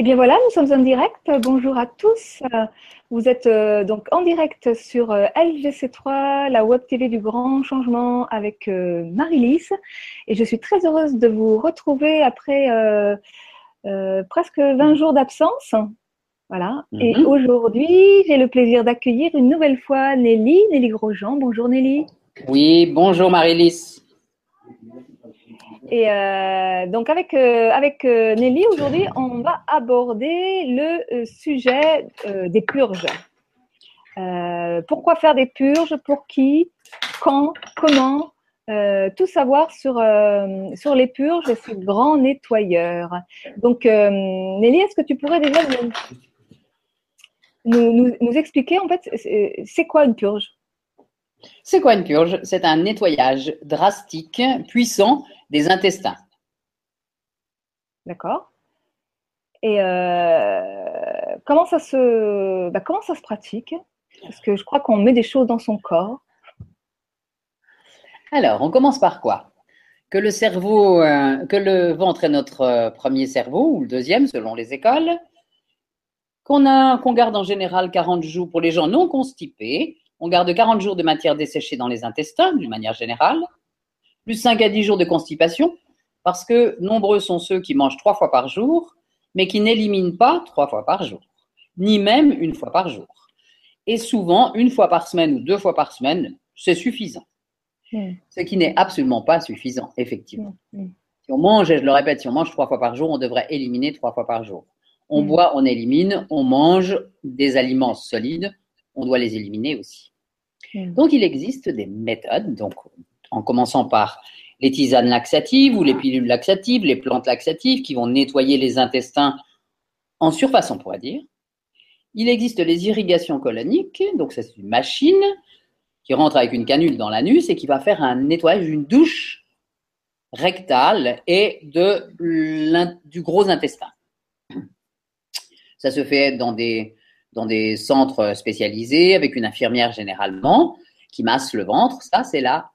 Eh bien voilà, nous sommes en direct. Bonjour à tous. Vous êtes euh, donc en direct sur euh, LGC3, la web TV du grand changement avec euh, Marie-Lise. Et je suis très heureuse de vous retrouver après presque 20 jours d'absence. Voilà. Et Mhm. aujourd'hui, j'ai le plaisir d'accueillir une nouvelle fois Nelly, Nelly Grosjean. Bonjour Nelly. Oui, bonjour Marie-Lise. Et euh, donc avec, euh, avec euh, Nelly, aujourd'hui, on va aborder le sujet des purges. Pourquoi faire des purges? Pour qui? Quand? Comment? Tout savoir sur, sur les purges et ce grand nettoyeur. Donc Nelly, est-ce que tu pourrais déjà nous, nous, nous- expliquer en fait c'est quoi une purge? C'est quoi une purge? C'est un nettoyage drastique, puissant des intestins. D'accord Et euh, comment ça se bah, comment ça se pratique? Parce que je crois qu'on met des choses dans son corps. Alors, on commence par quoi? Que le cerveau, euh, que le ventre est notre euh, premier cerveau, ou le deuxième selon les écoles, qu'on garde en général 40 jours pour les gens non constipés. On garde 40 jours de matière desséchée dans les intestins, d'une manière générale, plus 5 à 10 jours de constipation, parce que nombreux sont ceux qui mangent trois fois par jour, mais qui n'éliminent pas trois fois par jour, ni même une fois par jour. Et souvent, une fois par semaine ou deux fois par semaine, c'est suffisant. Mm. Ce qui n'est absolument pas suffisant, effectivement. Mm, mm. Si on mange, et je le répète, si on mange trois fois par jour, on devrait éliminer trois fois par jour. On boit, on élimine, on mange des aliments solides, on doit les éliminer aussi. Donc, il existe des méthodes, donc, en commençant par les tisanes laxatives ou les pilules laxatives, les plantes laxatives qui vont nettoyer les intestins en surface, on pourrait dire. Il existe les irrigations coloniques, donc c'est une machine qui rentre avec une canule dans l'anus et qui va faire un nettoyage d'une douche rectale et de du gros intestin. Ça se fait dans des, dans des centres spécialisés avec une infirmière généralement qui masse le ventre. Ça, c'est la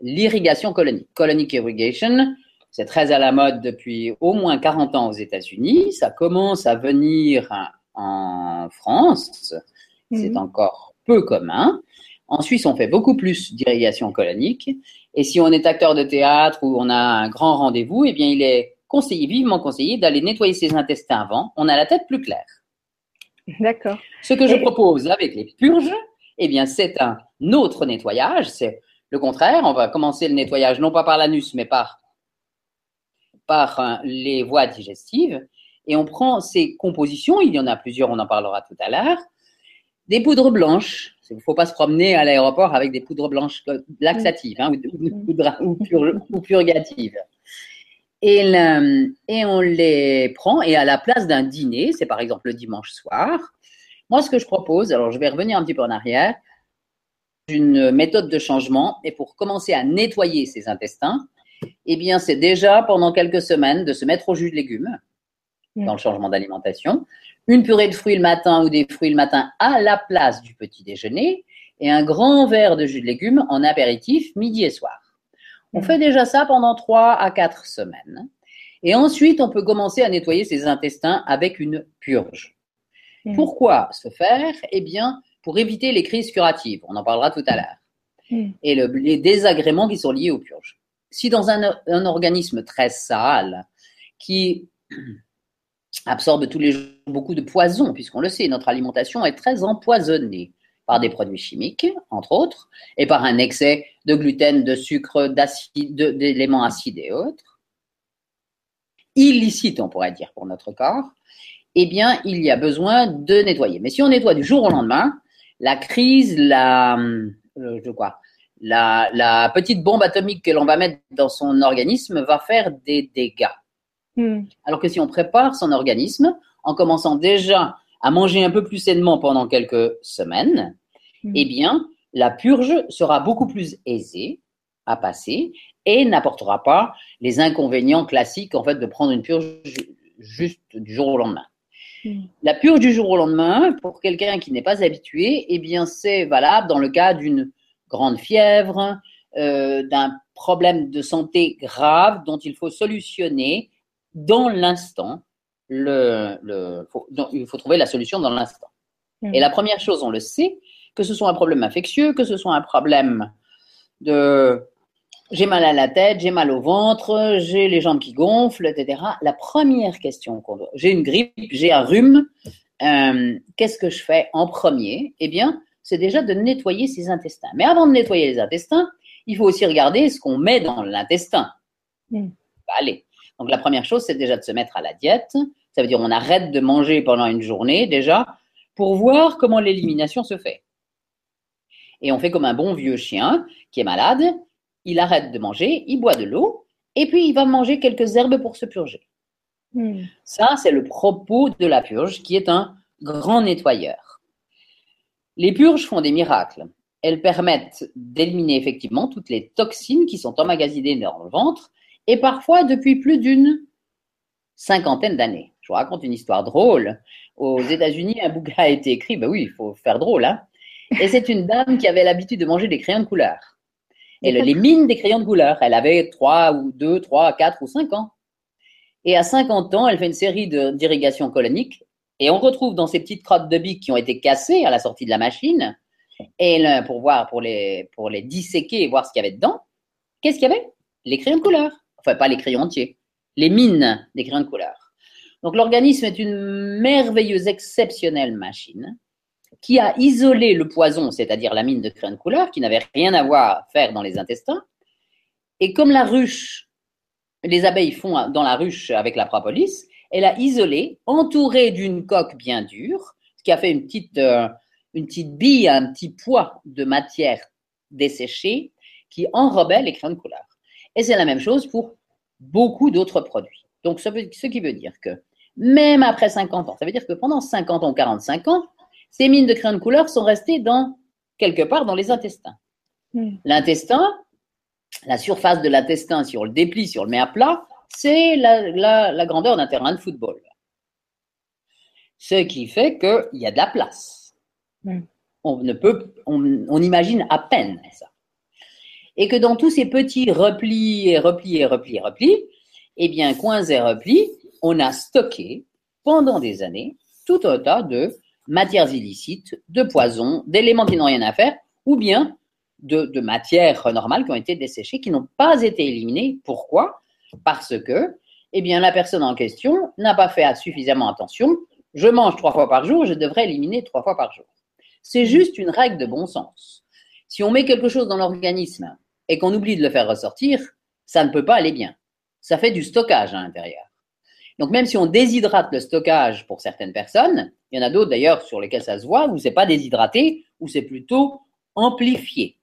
l'irrigation colonique. Colonic irrigation, c'est très à la mode depuis au moins 40 ans aux États-Unis. Ça commence à venir en France. C'est Mhm. encore peu commun. En Suisse, on fait beaucoup plus d'irrigation colonique. Et si on est acteur de théâtre ou on a un grand rendez-vous, eh bien, il est conseillé, vivement conseillé, d'aller nettoyer ses intestins avant. On a la tête plus claire. D'accord. Ce que je propose avec les purges, eh bien, c'est un autre nettoyage. C'est le contraire. On va commencer le nettoyage non pas par l'anus, mais par, par euh, les voies digestives. Et on prend ces compositions. Il y en a plusieurs. On en parlera tout à l'heure. Des poudres blanches. Il ne faut pas se promener à l'aéroport avec des poudres blanches laxatives hein, ou, ou- ou- ou pur- ou purgatives. Et, le- et on les prend et à la place d'un dîner, c'est par exemple le dimanche soir, moi ce que je propose, alors je vais revenir un petit peu en arrière, une méthode de changement et pour commencer à nettoyer ses intestins, eh bien c'est déjà pendant quelques semaines de se mettre au jus de légumes Mm. dans le changement d'alimentation, une purée de fruits le matin ou des fruits le matin à la place du petit déjeuner et un grand verre de jus de légumes en apéritif midi et soir. On fait déjà ça pendant trois à quatre semaines. Et ensuite, on peut commencer à nettoyer ses intestins avec une purge. Pourquoi ce faire? Eh bien, pour éviter les crises curatives. On en parlera tout à l'heure. Et le- les désagréments qui sont liés aux purges. Si dans un, un organisme très sale, qui absorbe tous les jours beaucoup de poison, puisqu'on le sait, notre alimentation est très empoisonnée par des produits chimiques, entre autres, et par un excès de gluten, de sucre, d'éléments acides et autres, illicites, on pourrait dire, pour notre corps, eh bien, il y a besoin de nettoyer. Mais si on nettoie du jour au lendemain, la crise, la, euh, je crois, la, la petite bombe atomique que l'on va mettre dans son organisme va faire des dégâts. Mm. Alors que si on prépare son organisme en commençant déjà à manger un peu plus sainement pendant quelques semaines, Mm. eh bien, la purge sera beaucoup plus aisée à passer et n'apportera pas les inconvénients classiques en fait de prendre une purge ju- juste du jour au lendemain. Mm. La purge du jour au lendemain, pour quelqu'un qui n'est pas habitué, eh bien, c'est valable dans le cas d'une grande fièvre, euh, d'un problème de santé grave dont il faut solutionner dans l'instant le, le faut- donc, il faut trouver la solution dans l'instant. Mhm. Et la première chose, on le sait, que ce soit un problème infectieux, que ce soit un problème de j'ai mal à la tête, j'ai mal au ventre, j'ai les jambes qui gonflent, etc. La première question qu'on doit, j'ai une grippe, j'ai un rhume, euh, qu'est-ce que je fais en premier? Eh bien, c'est déjà de nettoyer ses intestins. Mais avant de nettoyer les intestins, il faut aussi regarder ce qu'on met dans l'intestin. Mm. Allez. Donc la première chose, c'est déjà de se mettre à la diète. Ça veut dire on arrête de manger pendant une journée déjà pour voir comment l'élimination se fait. Et on fait comme un bon vieux chien qui est malade, il arrête de manger, il boit de l'eau, et puis il va manger quelques herbes pour se purger. Hmm. Ça, c'est le propos de la purge qui est un grand nettoyeur. Les purges font des miracles. Elles permettent d'éliminer effectivement toutes les toxines qui sont emmagasinées dans le ventre et parfois depuis plus d'une cinquantaine d'années. Je vous raconte une histoire drôle. Aux États-Unis, un bouquin a été écrit, ben oui, il faut faire drôle, hein. Et c'est une dame qui avait l'habitude de manger des crayons de couleur. Et le- les mines des crayons de couleur. Elle avait 3 ou 2, 3, 4 ou 5 ans. Et à 50 ans, elle fait une série de- d'irrigations coloniques. Et on retrouve dans ces petites crottes de biques qui ont été cassées à la sortie de la machine, et pour voir, pour les, pour les disséquer et voir ce qu'il y avait dedans, qu'est-ce qu'il y avait? Les crayons de couleur. Enfin, pas les crayons entiers. Les mines des crayons de couleur. Donc l'organisme est une merveilleuse, exceptionnelle machine qui a isolé le poison, c'est-à-dire la mine de crayons de couleur, qui n'avait rien à voir à faire dans les intestins. Et comme la ruche, les abeilles font dans la ruche avec la propolis, elle a isolé, entouré d'une coque bien dure, ce qui a fait une petite, euh, une petite bille, un petit poids de matière desséchée qui enrobait les crayons de couleur. Et c'est la même chose pour beaucoup d'autres produits. Donc, ce qui veut dire que même après 50 ans, ça veut dire que pendant 50 ans, 45 ans, ces mines de crayons de couleur sont restées dans, quelque part dans les intestins. L'intestin, la surface de l'intestin, si on le déplie, si on le met à plat, c'est la, la- la grandeur d'un terrain de football. Ce qui fait qu'il y a de la place. On ne peut, on, on imagine à peine ça. Et que dans tous ces petits replis et replis et replis et replis, eh bien, coins et replis, on a stocké pendant des années tout un tas de matières illicites, de poisons, d'éléments qui n'ont rien à faire, ou bien de, de matières normales qui ont été desséchées, qui n'ont pas été éliminées. Pourquoi? Parce que, eh bien, la personne en question n'a pas fait suffisamment attention. Je mange trois fois par jour, je devrais éliminer trois fois par jour. C'est juste une règle de bon sens. Si on met quelque chose dans l'organisme et qu'on oublie de le faire ressortir, ça ne peut pas aller bien. Ça fait du stockage à l'intérieur. Donc même si on déshydrate le stockage pour certaines personnes, il y en a d'autres d'ailleurs sur lesquelles ça se voit, où c'est pas déshydraté, où c'est plutôt amplifié.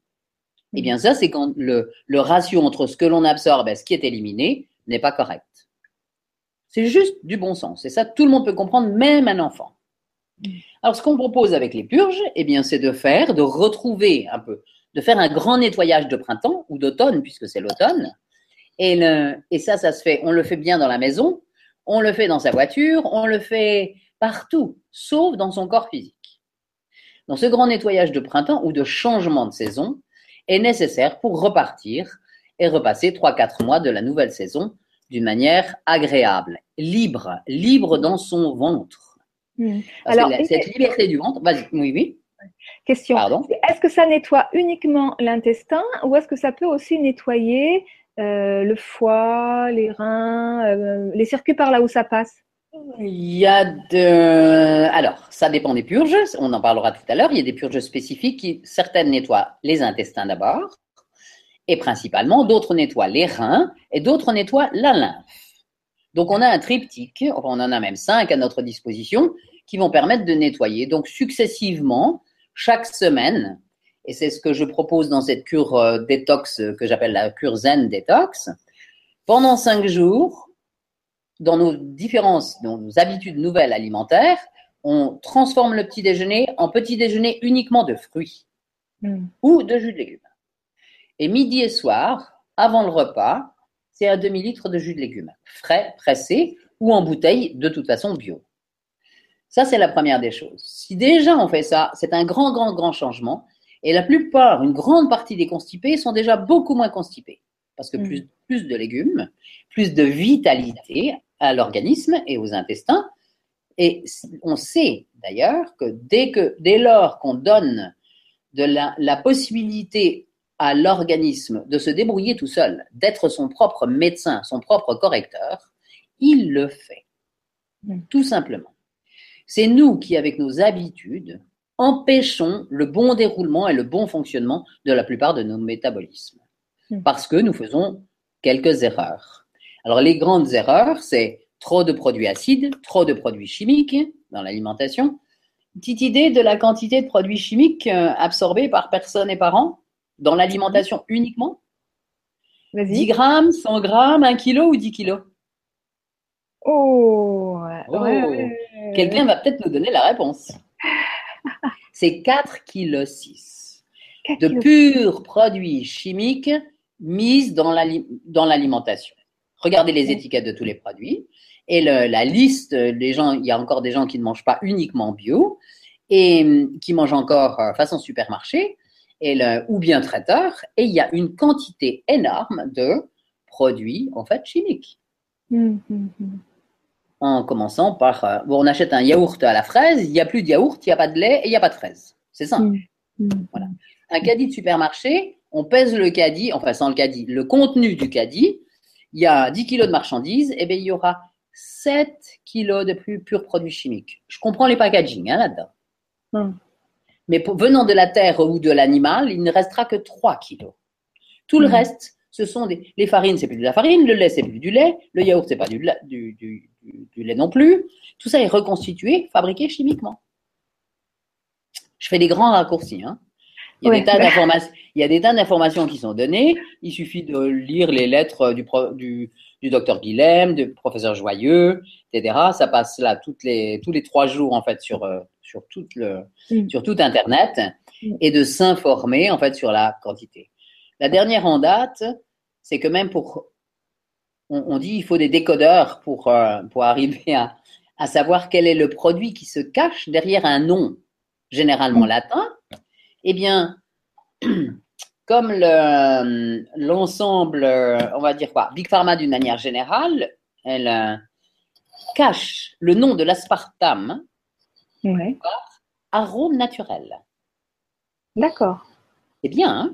Eh bien ça, c'est quand le, ratio entre ce que l'on absorbe et ce qui est éliminé n'est pas correct. C'est juste du bon sens. Et ça, tout le monde peut comprendre, même un enfant. Alors, ce qu'on propose avec les purges, eh bien, c'est de faire, de retrouver un peu, de faire un grand nettoyage de printemps ou d'automne, puisque c'est l'automne. Et, et ça, ça se fait, on le fait bien dans la maison, on le fait dans sa voiture, on le fait partout, sauf dans son corps physique. Donc, ce grand nettoyage de printemps ou de changement de saison est nécessaire pour repartir et repasser 3-4 mois de la nouvelle saison d'une manière agréable, libre, libre dans son ventre. Hmm. Alors, la- cette liberté du ventre, vas-y, oui, oui, Question. Est-ce que ça nettoie uniquement l'intestin ou est-ce que ça peut aussi nettoyer euh, le foie, les reins, euh, les circuits par là où ça passe Il y a de. Alors, ça dépend des purges, on en parlera tout à l'heure. Il y a des purges spécifiques qui, certaines nettoient les intestins d'abord, et principalement, d'autres nettoient les reins, et d'autres nettoient la lymphe. Donc, on a un triptyque, enfin, on en a même cinq à notre disposition, qui vont permettre de nettoyer. Donc, successivement, chaque semaine, et c'est ce que je propose dans cette cure euh, détox euh, que j'appelle la cure zen détox, pendant cinq jours, dans nos différences, dans nos habitudes nouvelles alimentaires, on transforme le petit déjeuner en petit déjeuner uniquement de fruits Hmm. ou de jus de légumes. Et midi et soir, avant le repas, c'est un demi-litre de jus de légumes, frais, pressé ou en bouteille, de toute façon bio. Ça, c'est la première des choses. Si déjà on fait ça, c'est un grand, grand, grand changement. Et la plupart, une grande partie des constipés sont déjà beaucoup moins constipés. Parce que Mm. plus, plus de légumes, plus de vitalité, à l'organisme et aux intestins. Et on sait d'ailleurs que dès, que, dès lors qu'on donne de la, la possibilité à l'organisme de se débrouiller tout seul, d'être son propre médecin, son propre correcteur, il le fait. Mm. Tout simplement. C'est nous qui, avec nos habitudes, empêchons le bon déroulement et le bon fonctionnement de la plupart de nos métabolismes. Mm. Parce que nous faisons quelques erreurs. Alors les grandes erreurs, c'est trop de produits acides, trop de produits chimiques dans l'alimentation. Petite idée de la quantité de produits chimiques euh, absorbés par personne et par an dans l'alimentation uniquement? 10 Vas-y. grammes, 100 grammes, 1 kilo ou 10 kilos? Oh, ouais, Oh. ouais, ouais. Quelqu'un va peut-être nous donner la réponse. C'est 4 kg 6 Quatre de purs produits chimiques mis dans l'ali- dans l'alimentation. Regardez les étiquettes de tous les produits et le- la liste des gens. Il y a encore des gens qui ne mangent pas uniquement bio et hum, qui mangent encore euh, façon supermarché et le, ou bien traiteur. Et il y a une quantité énorme de produits en fait chimiques. Hum, hum. En commençant par euh, bon, on achète un yaourt à la fraise, il n'y a plus de yaourt, il n'y a pas de lait et il n'y a pas de fraise. C'est ça. Hum, hum. Voilà. Un caddie de supermarché, on pèse le caddie, enfin sans le caddie, le contenu du caddie, il y a 10 kilos de marchandises, et bien il y aura 7 kilos de plus purs produits chimiques. Je comprends les packaging hein, là-dedans. Hum. Mais pour- venant de la terre ou de l'animal, il ne restera que 3 kilos. Tout le reste, ce sont des, les farines, c'est plus de la farine, le lait, c'est plus du lait, le yaourt, c'est pas du, la- du, du- du- du lait non plus. Tout ça est reconstitué, fabriqué chimiquement. Je fais des grands raccourcis. Hein. Il, y a des tas d'informations, il y a des tas d'informations qui sont données. Il suffit de lire les lettres du, pro- du, du docteur Guilhem, du professeur Joyeux, etc. Ça passe là toutes les, tous les trois jours en fait sur, euh, sur, tout le, Mm. sur tout Internet Mm. et de s'informer en fait sur la quantité. La dernière en date, c'est que même pour, on, on dit il faut des décodeurs pour, euh, pour arriver à, à savoir quel est le produit qui se cache derrière un nom généralement latin. Eh bien, comme le- l'ensemble, on va dire quoi, Big Pharma d'une manière générale, elle euh, cache le nom de l'aspartame Ouais. arôme naturel. D'accord. C'est bien, hein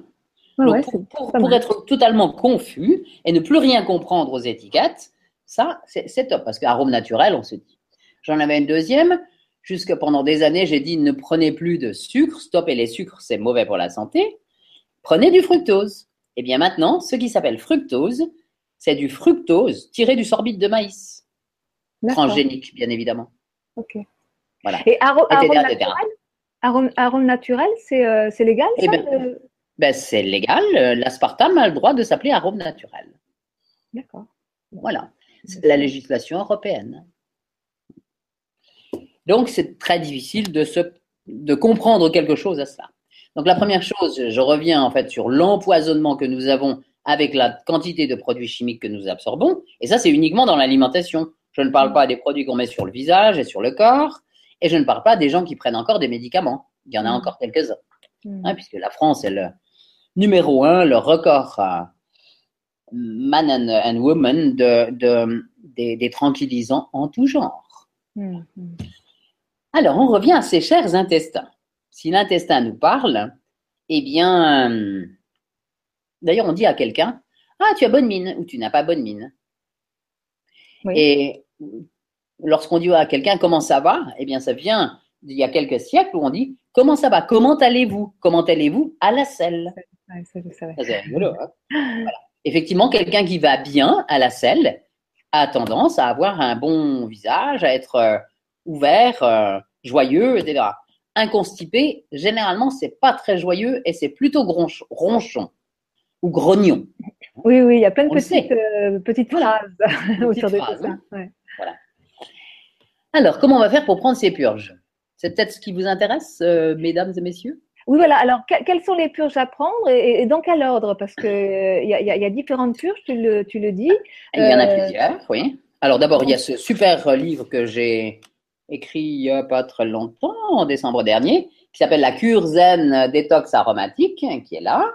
Donc, ouais, pour, être totalement confus et ne plus rien comprendre aux étiquettes, ça, c'est top, parce qu'arôme naturel, on se dit. J'en avais une deuxième. Jusque pendant des années, j'ai dit ne prenez plus de sucre. Stoppez les sucres, c'est mauvais pour la santé. Prenez du fructose. Et bien maintenant, ce qui s'appelle fructose, c'est du fructose tiré du sorbite de maïs. Transgénique, bien évidemment. Ok. Voilà. Et arôme naturel Arôme, arôme naturel, c'est euh, légal Eh ça ben, Ben, c'est légal. L'aspartame a le droit de s'appeler arôme naturel. D'accord. Voilà, c'est la législation européenne. Donc, c'est très difficile de, se, de comprendre quelque chose à cela. Donc, la première chose, je reviens en fait sur l'empoisonnement que nous avons avec la quantité de produits chimiques que nous absorbons. Et ça, c'est uniquement dans l'alimentation. Je ne parle pas des produits qu'on met sur le visage et sur le corps. Et je ne parle pas des gens qui prennent encore des médicaments. Il y en a Mm. encore quelques-uns Hmm. hein, puisque la France est le numéro un, le record euh, man and, and woman de, de- des, des tranquillisants en tout genre. Hmm, hmm. Alors, on revient à ces chers intestins. Si l'intestin nous parle, eh bien, euh, d'ailleurs, on dit à quelqu'un, ah, tu as bonne mine ou tu n'as pas bonne mine. Oui. Et lorsqu'on dit à quelqu'un comment ça va, eh bien, ça vient d'il y a quelques siècles où on dit comment ça va, comment allez-vous, comment allez-vous à la selle? Ouais, ça, je savais. Ça, C'est rigolo. hein. Voilà. Effectivement, quelqu'un qui va bien à la selle a tendance à avoir un bon visage, à être euh, ouvert, euh, joyeux, etc. Un constipé, généralement, c'est pas très joyeux et c'est plutôt gronch- ronchon ou grognon. Oui, oui, il y a plein de petites, euh, petites Voilà. phrases autour de phrases, tout ça. hein. Ouais. Alors, comment on va faire pour prendre ces purges? C'est peut-être ce qui vous intéresse, euh, mesdames et messieurs? Oui, voilà. Alors, que- quelles sont les purges à prendre et, et dans quel ordre? Parce qu'il y, a- il y, a- il y a différentes purges, tu le, tu le dis. Il y en a Euh, plusieurs, oui. Alors d'abord, il y a ce super livre que j'ai écrit il n'y a pas très longtemps, en décembre dernier, qui s'appelle La cure zen détox aromatique, qui est là.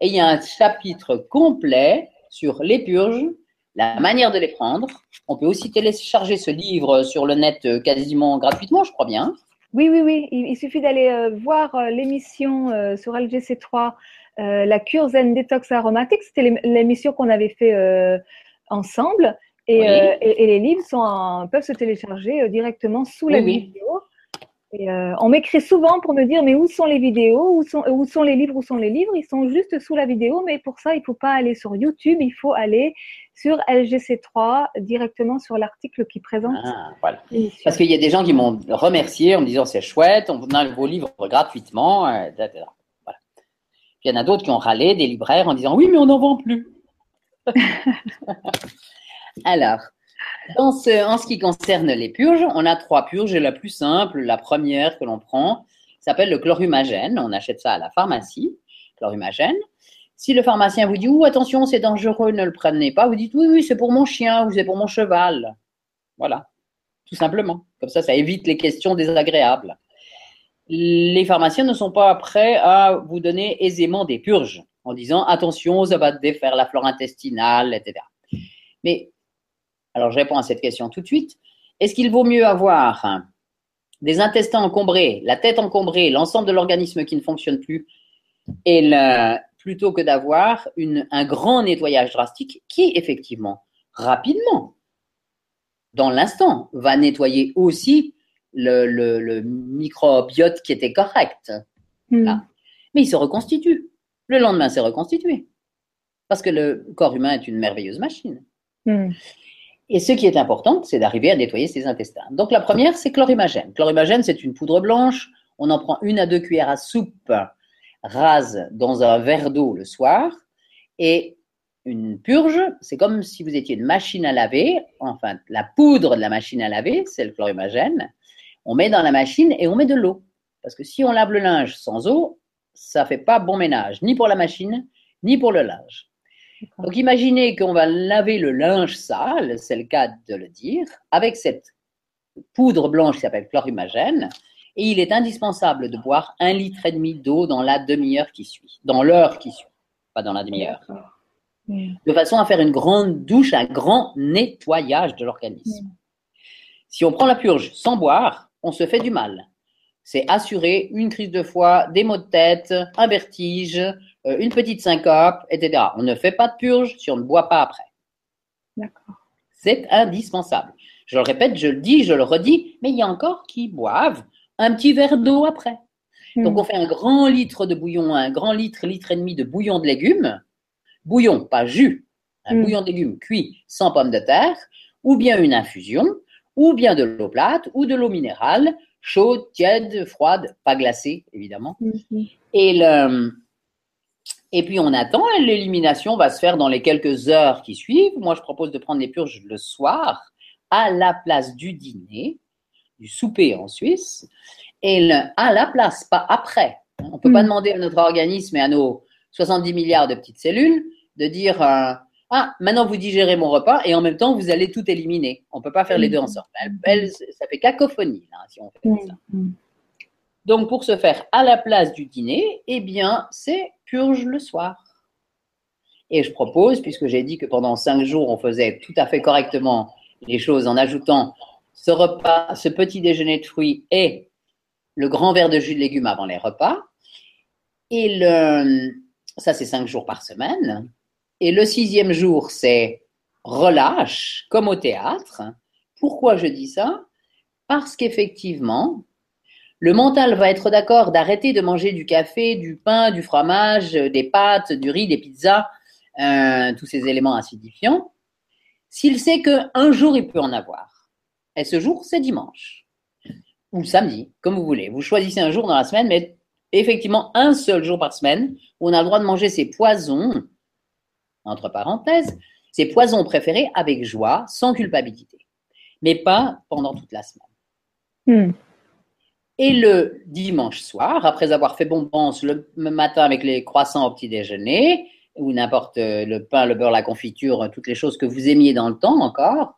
Et il y a un chapitre complet sur les purges, la manière de les prendre. On peut aussi télécharger ce livre sur le net euh, quasiment gratuitement, je crois bien. Oui, oui, oui. Il, suffit d'aller euh, voir euh, l'émission sur LGC3, la cure Zen Detox Aromatique. C'était l'émission qu'on avait fait ensemble. Et, et, les livres sont peuvent se télécharger directement sous la vidéo. Et, euh, on m'écrit souvent pour me dire mais où sont les vidéos, où sont, où sont les livres, où sont les livres? Ils sont juste sous la vidéo, mais pour ça il faut pas aller sur YouTube, il faut aller sur LGC3 directement sur l'article qui présente. Ah, voilà. Parce qu'il y a des gens qui m'ont remercié en me disant c'est chouette, on a vos livres gratuitement, euh, etc. Voilà. Puis il y en a d'autres qui ont râlé, des libraires en disant oui mais on n'en vend plus. Alors, en ce qui concerne les purges, on a trois purges. La plus simple, la première que l'on prend, s'appelle le chlorhumagène. On achète ça à la pharmacie, chlorhumagène. Si le pharmacien vous dit, ou attention, c'est dangereux, ne le prenez pas, vous dites, oui, oui, c'est pour mon chien ou c'est pour mon cheval. Voilà, tout simplement. Comme ça, ça évite les questions désagréables. Les pharmaciens ne sont pas prêts à vous donner aisément des purges en disant, attention, ça va défaire la flore intestinale, etc. Mais alors, je réponds à cette question tout de suite. Est-ce qu'il vaut mieux avoir des intestins encombrés, la tête encombrée, l'ensemble de l'organisme qui ne fonctionne plus, et plutôt que d'avoir un grand nettoyage drastique qui, effectivement, rapidement, dans l'instant, va nettoyer aussi le, microbiote qui était correct. Hmm. Mais il se reconstitue. Le lendemain, c'est reconstitué. Parce que le corps humain est une merveilleuse machine. Hmm. Et ce qui est important, c'est d'arriver à nettoyer ses intestins. Donc la première, c'est chlorhumagène. Chlorhumagène, c'est une poudre blanche. On en prend une à deux cuillères à soupe rase dans un verre d'eau le soir. Et une purge, c'est comme si vous étiez une machine à laver. Enfin, la poudre de la machine à laver, c'est le chlorhumagène. On met dans la machine et on met de l'eau. Parce que si on lave le linge sans eau, ça fait pas bon ménage, ni pour la machine, ni pour le linge. Donc imaginez qu'on va laver le linge sale, c'est le cas de le dire, avec cette poudre blanche qui s'appelle chlorhumagène, et il est indispensable de boire un litre et demi d'eau dans la demi-heure qui suit, dans l'heure qui suit, pas dans la demi-heure, de façon à faire une grande douche, un grand nettoyage de l'organisme. Si on prend la purge sans boire, on se fait du mal. C'est assurer une crise de foie, des maux de tête, un vertige, euh, une petite syncope, etc. On ne fait pas de purge si on ne boit pas après. D'accord. C'est indispensable. Je le répète, je le dis, je le redis, mais il y a encore qui boivent un petit verre d'eau après. Hmm. Donc on fait un grand litre de bouillon, un grand litre, litre et demi de bouillon de légumes. Bouillon, pas jus. Un hmm. bouillon de légumes cuit sans pommes de terre, ou bien une infusion, ou bien de l'eau plate, ou de l'eau minérale, chaude, tiède, froide, pas glacée, évidemment. Hmm. Et le, et puis on attend, l'élimination va se faire dans les quelques heures qui suivent. Moi, je propose de prendre les purges le soir à la place du dîner, du souper en Suisse, et à la place, pas après. On ne peut pas hmm. demander à notre organisme et à nos 70 milliards de petites cellules de dire euh, Ah, maintenant vous digérez mon repas et en même temps vous allez tout éliminer. On ne peut pas faire les deux ensemble. ça fait cacophonie là, si on fait ça. Donc, pour se faire à la place du dîner, eh bien, c'est purge le soir. Et je propose, puisque j'ai dit que pendant cinq jours, on faisait tout à fait correctement les choses en ajoutant ce repas, ce petit déjeuner de fruits et le grand verre de jus de légumes avant les repas. Et le, ça, c'est cinq jours par semaine. Et le sixième jour, c'est relâche, comme au théâtre. Pourquoi je dis ça? Parce qu'effectivement, le mental va être d'accord d'arrêter de manger du café, du pain, du fromage, euh, des pâtes, du riz, des pizzas, euh, tous ces éléments acidifiants, s'il sait qu'un jour il peut en avoir. Et ce jour, c'est dimanche ou samedi, comme vous voulez. Vous choisissez un jour dans la semaine, mais effectivement un seul jour par semaine où on a le droit de manger ses poisons, entre parenthèses, ses poisons préférés avec joie, sans culpabilité, mais pas pendant toute la semaine. Hmm. Et le dimanche soir, après avoir fait bombance le matin avec les croissants au petit déjeuner, ou n'importe le pain, le beurre, la confiture, toutes les choses que vous aimiez dans le temps encore,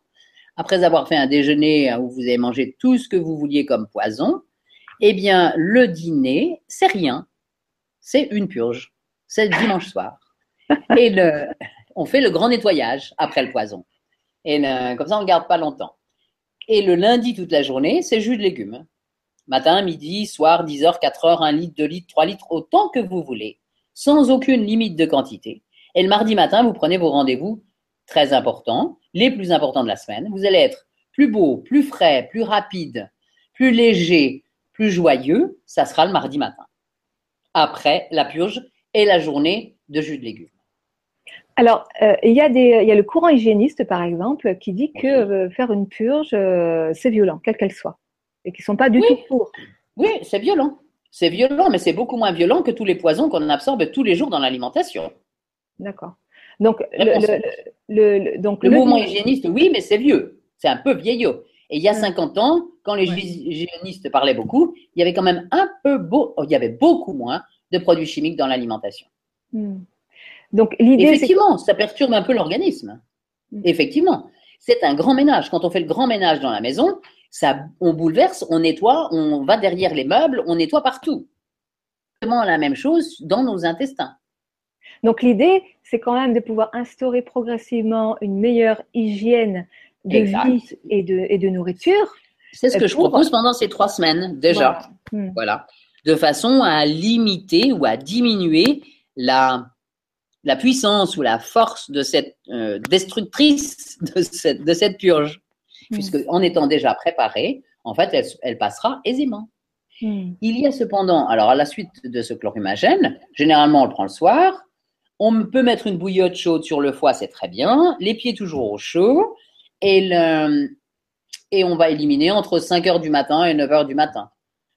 après avoir fait un déjeuner où vous avez mangé tout ce que vous vouliez comme poison, eh bien, le dîner, c'est rien. C'est une purge. C'est dimanche soir. Et le, on fait le grand nettoyage après le poison. Et comme ça, on ne garde pas longtemps. Et le lundi, toute la journée, c'est jus de légumes. Matin, midi, soir, 10 heures, 4 heures, 1 litre, 2 litres, 3 litres, autant que vous voulez, sans aucune limite de quantité. Et le mardi matin, vous prenez vos rendez-vous très importants, les plus importants de la semaine. Vous allez être plus beau, plus frais, plus rapide, plus léger, plus joyeux. Ça sera le mardi matin. Après la purge et la journée de jus de légumes. Alors, euh, il, y a des, il y a le courant hygiéniste, par exemple, qui dit que euh, faire une purge, euh, c'est violent, quelle qu'elle soit, et qui ne sont pas du tout pour. Oui, c'est violent. C'est violent, mais c'est beaucoup moins violent que tous les poisons qu'on absorbe tous les jours dans l'alimentation. D'accord. Donc, le, le, donc, le, mouvement hygiéniste, oui, mais c'est vieux. C'est un peu vieillot. Et il y a 50 ans, quand les hygiénistes parlaient beaucoup, il y avait quand même un peu beau, il y avait beaucoup moins de produits chimiques dans l'alimentation. Hmm. Donc l'idée, effectivement, ça perturbe un peu l'organisme. Hmm. Effectivement, c'est un grand ménage. Quand on fait le grand ménage dans la maison, ça, on bouleverse, on nettoie, on va derrière les meubles, on nettoie partout. Exactement la même chose dans nos intestins. Donc l'idée, c'est quand même de pouvoir instaurer progressivement une meilleure hygiène de vie et de, et de nourriture. C'est ce que je propose pendant ces trois semaines déjà. Voilà. Hmm. De façon à limiter ou à diminuer la, la puissance ou la force de cette euh, destructrice de cette, de cette purge. Hmm. Puisque en étant déjà préparée, en fait, elle, elle passera aisément. Hmm. Il y a cependant, alors à la suite de ce chlorhumagène, généralement on le prend le soir, on peut mettre une bouillotte chaude sur le foie, c'est très bien. Les pieds toujours au chaud. Et, on va éliminer entre 5 heures du matin et 9 heures du matin.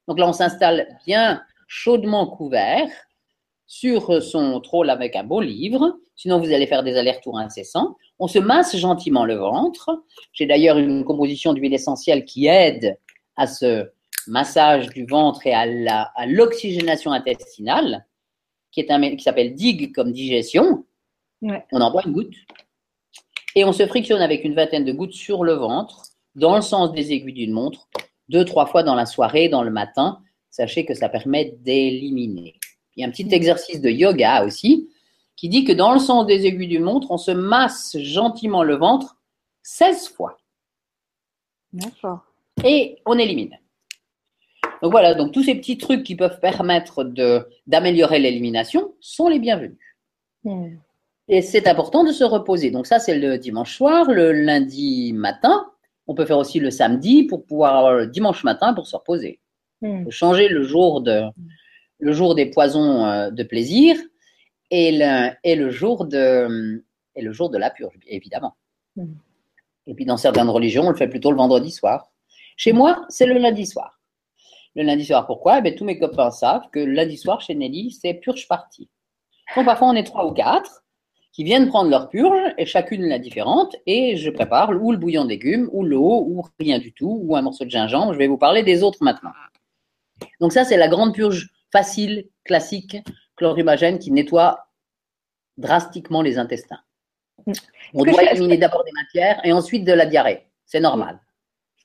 Donc là, on s'installe bien chaudement couvert sur son trône avec un beau livre. Sinon, vous allez faire des allers-retours incessants. On se masse gentiment le ventre. J'ai d'ailleurs une composition d'huile essentielle qui aide à ce massage du ventre et à l'oxygénation intestinale qui est un qui s'appelle digue comme digestion. On en boit une goutte et on se frictionne avec une vingtaine de gouttes sur le ventre dans le sens des aiguilles d'une montre deux trois fois dans la soirée, dans le matin. Sachez que ça permet d'éliminer. Il y a un petit exercice de yoga aussi qui dit que dans le sens des aiguilles d'une montre, on se masse gentiment le ventre 16 fois. D'accord. Et on élimine. Donc voilà, donc tous ces petits trucs qui peuvent permettre d'améliorer l'élimination sont les bienvenus. Et c'est important de se reposer. Donc ça, c'est le dimanche soir, le lundi matin. On peut faire aussi le samedi pour pouvoir avoir le dimanche matin pour se reposer. Hmm. Changer le jour, de, le jour des poisons euh, de plaisir et le, et le, jour, de, et le jour de la purge, évidemment. Et puis dans certaines religions, on le fait plutôt le vendredi soir. Chez moi, c'est le lundi soir le lundi soir. Pourquoi? Eh Tous mes copains savent que le lundi soir, chez Nelly, c'est purge partie. Donc parfois, on est trois ou quatre qui viennent prendre leur purge, et chacune la différente, et je prépare ou le bouillon de légumes, ou l'eau, ou rien du tout, ou un morceau de gingembre. Je vais vous parler des autres maintenant. Donc ça, c'est la grande purge facile, classique, chlorhumagène, qui nettoie drastiquement les intestins. On doit éliminer d'abord des matières et ensuite de la diarrhée. C'est normal.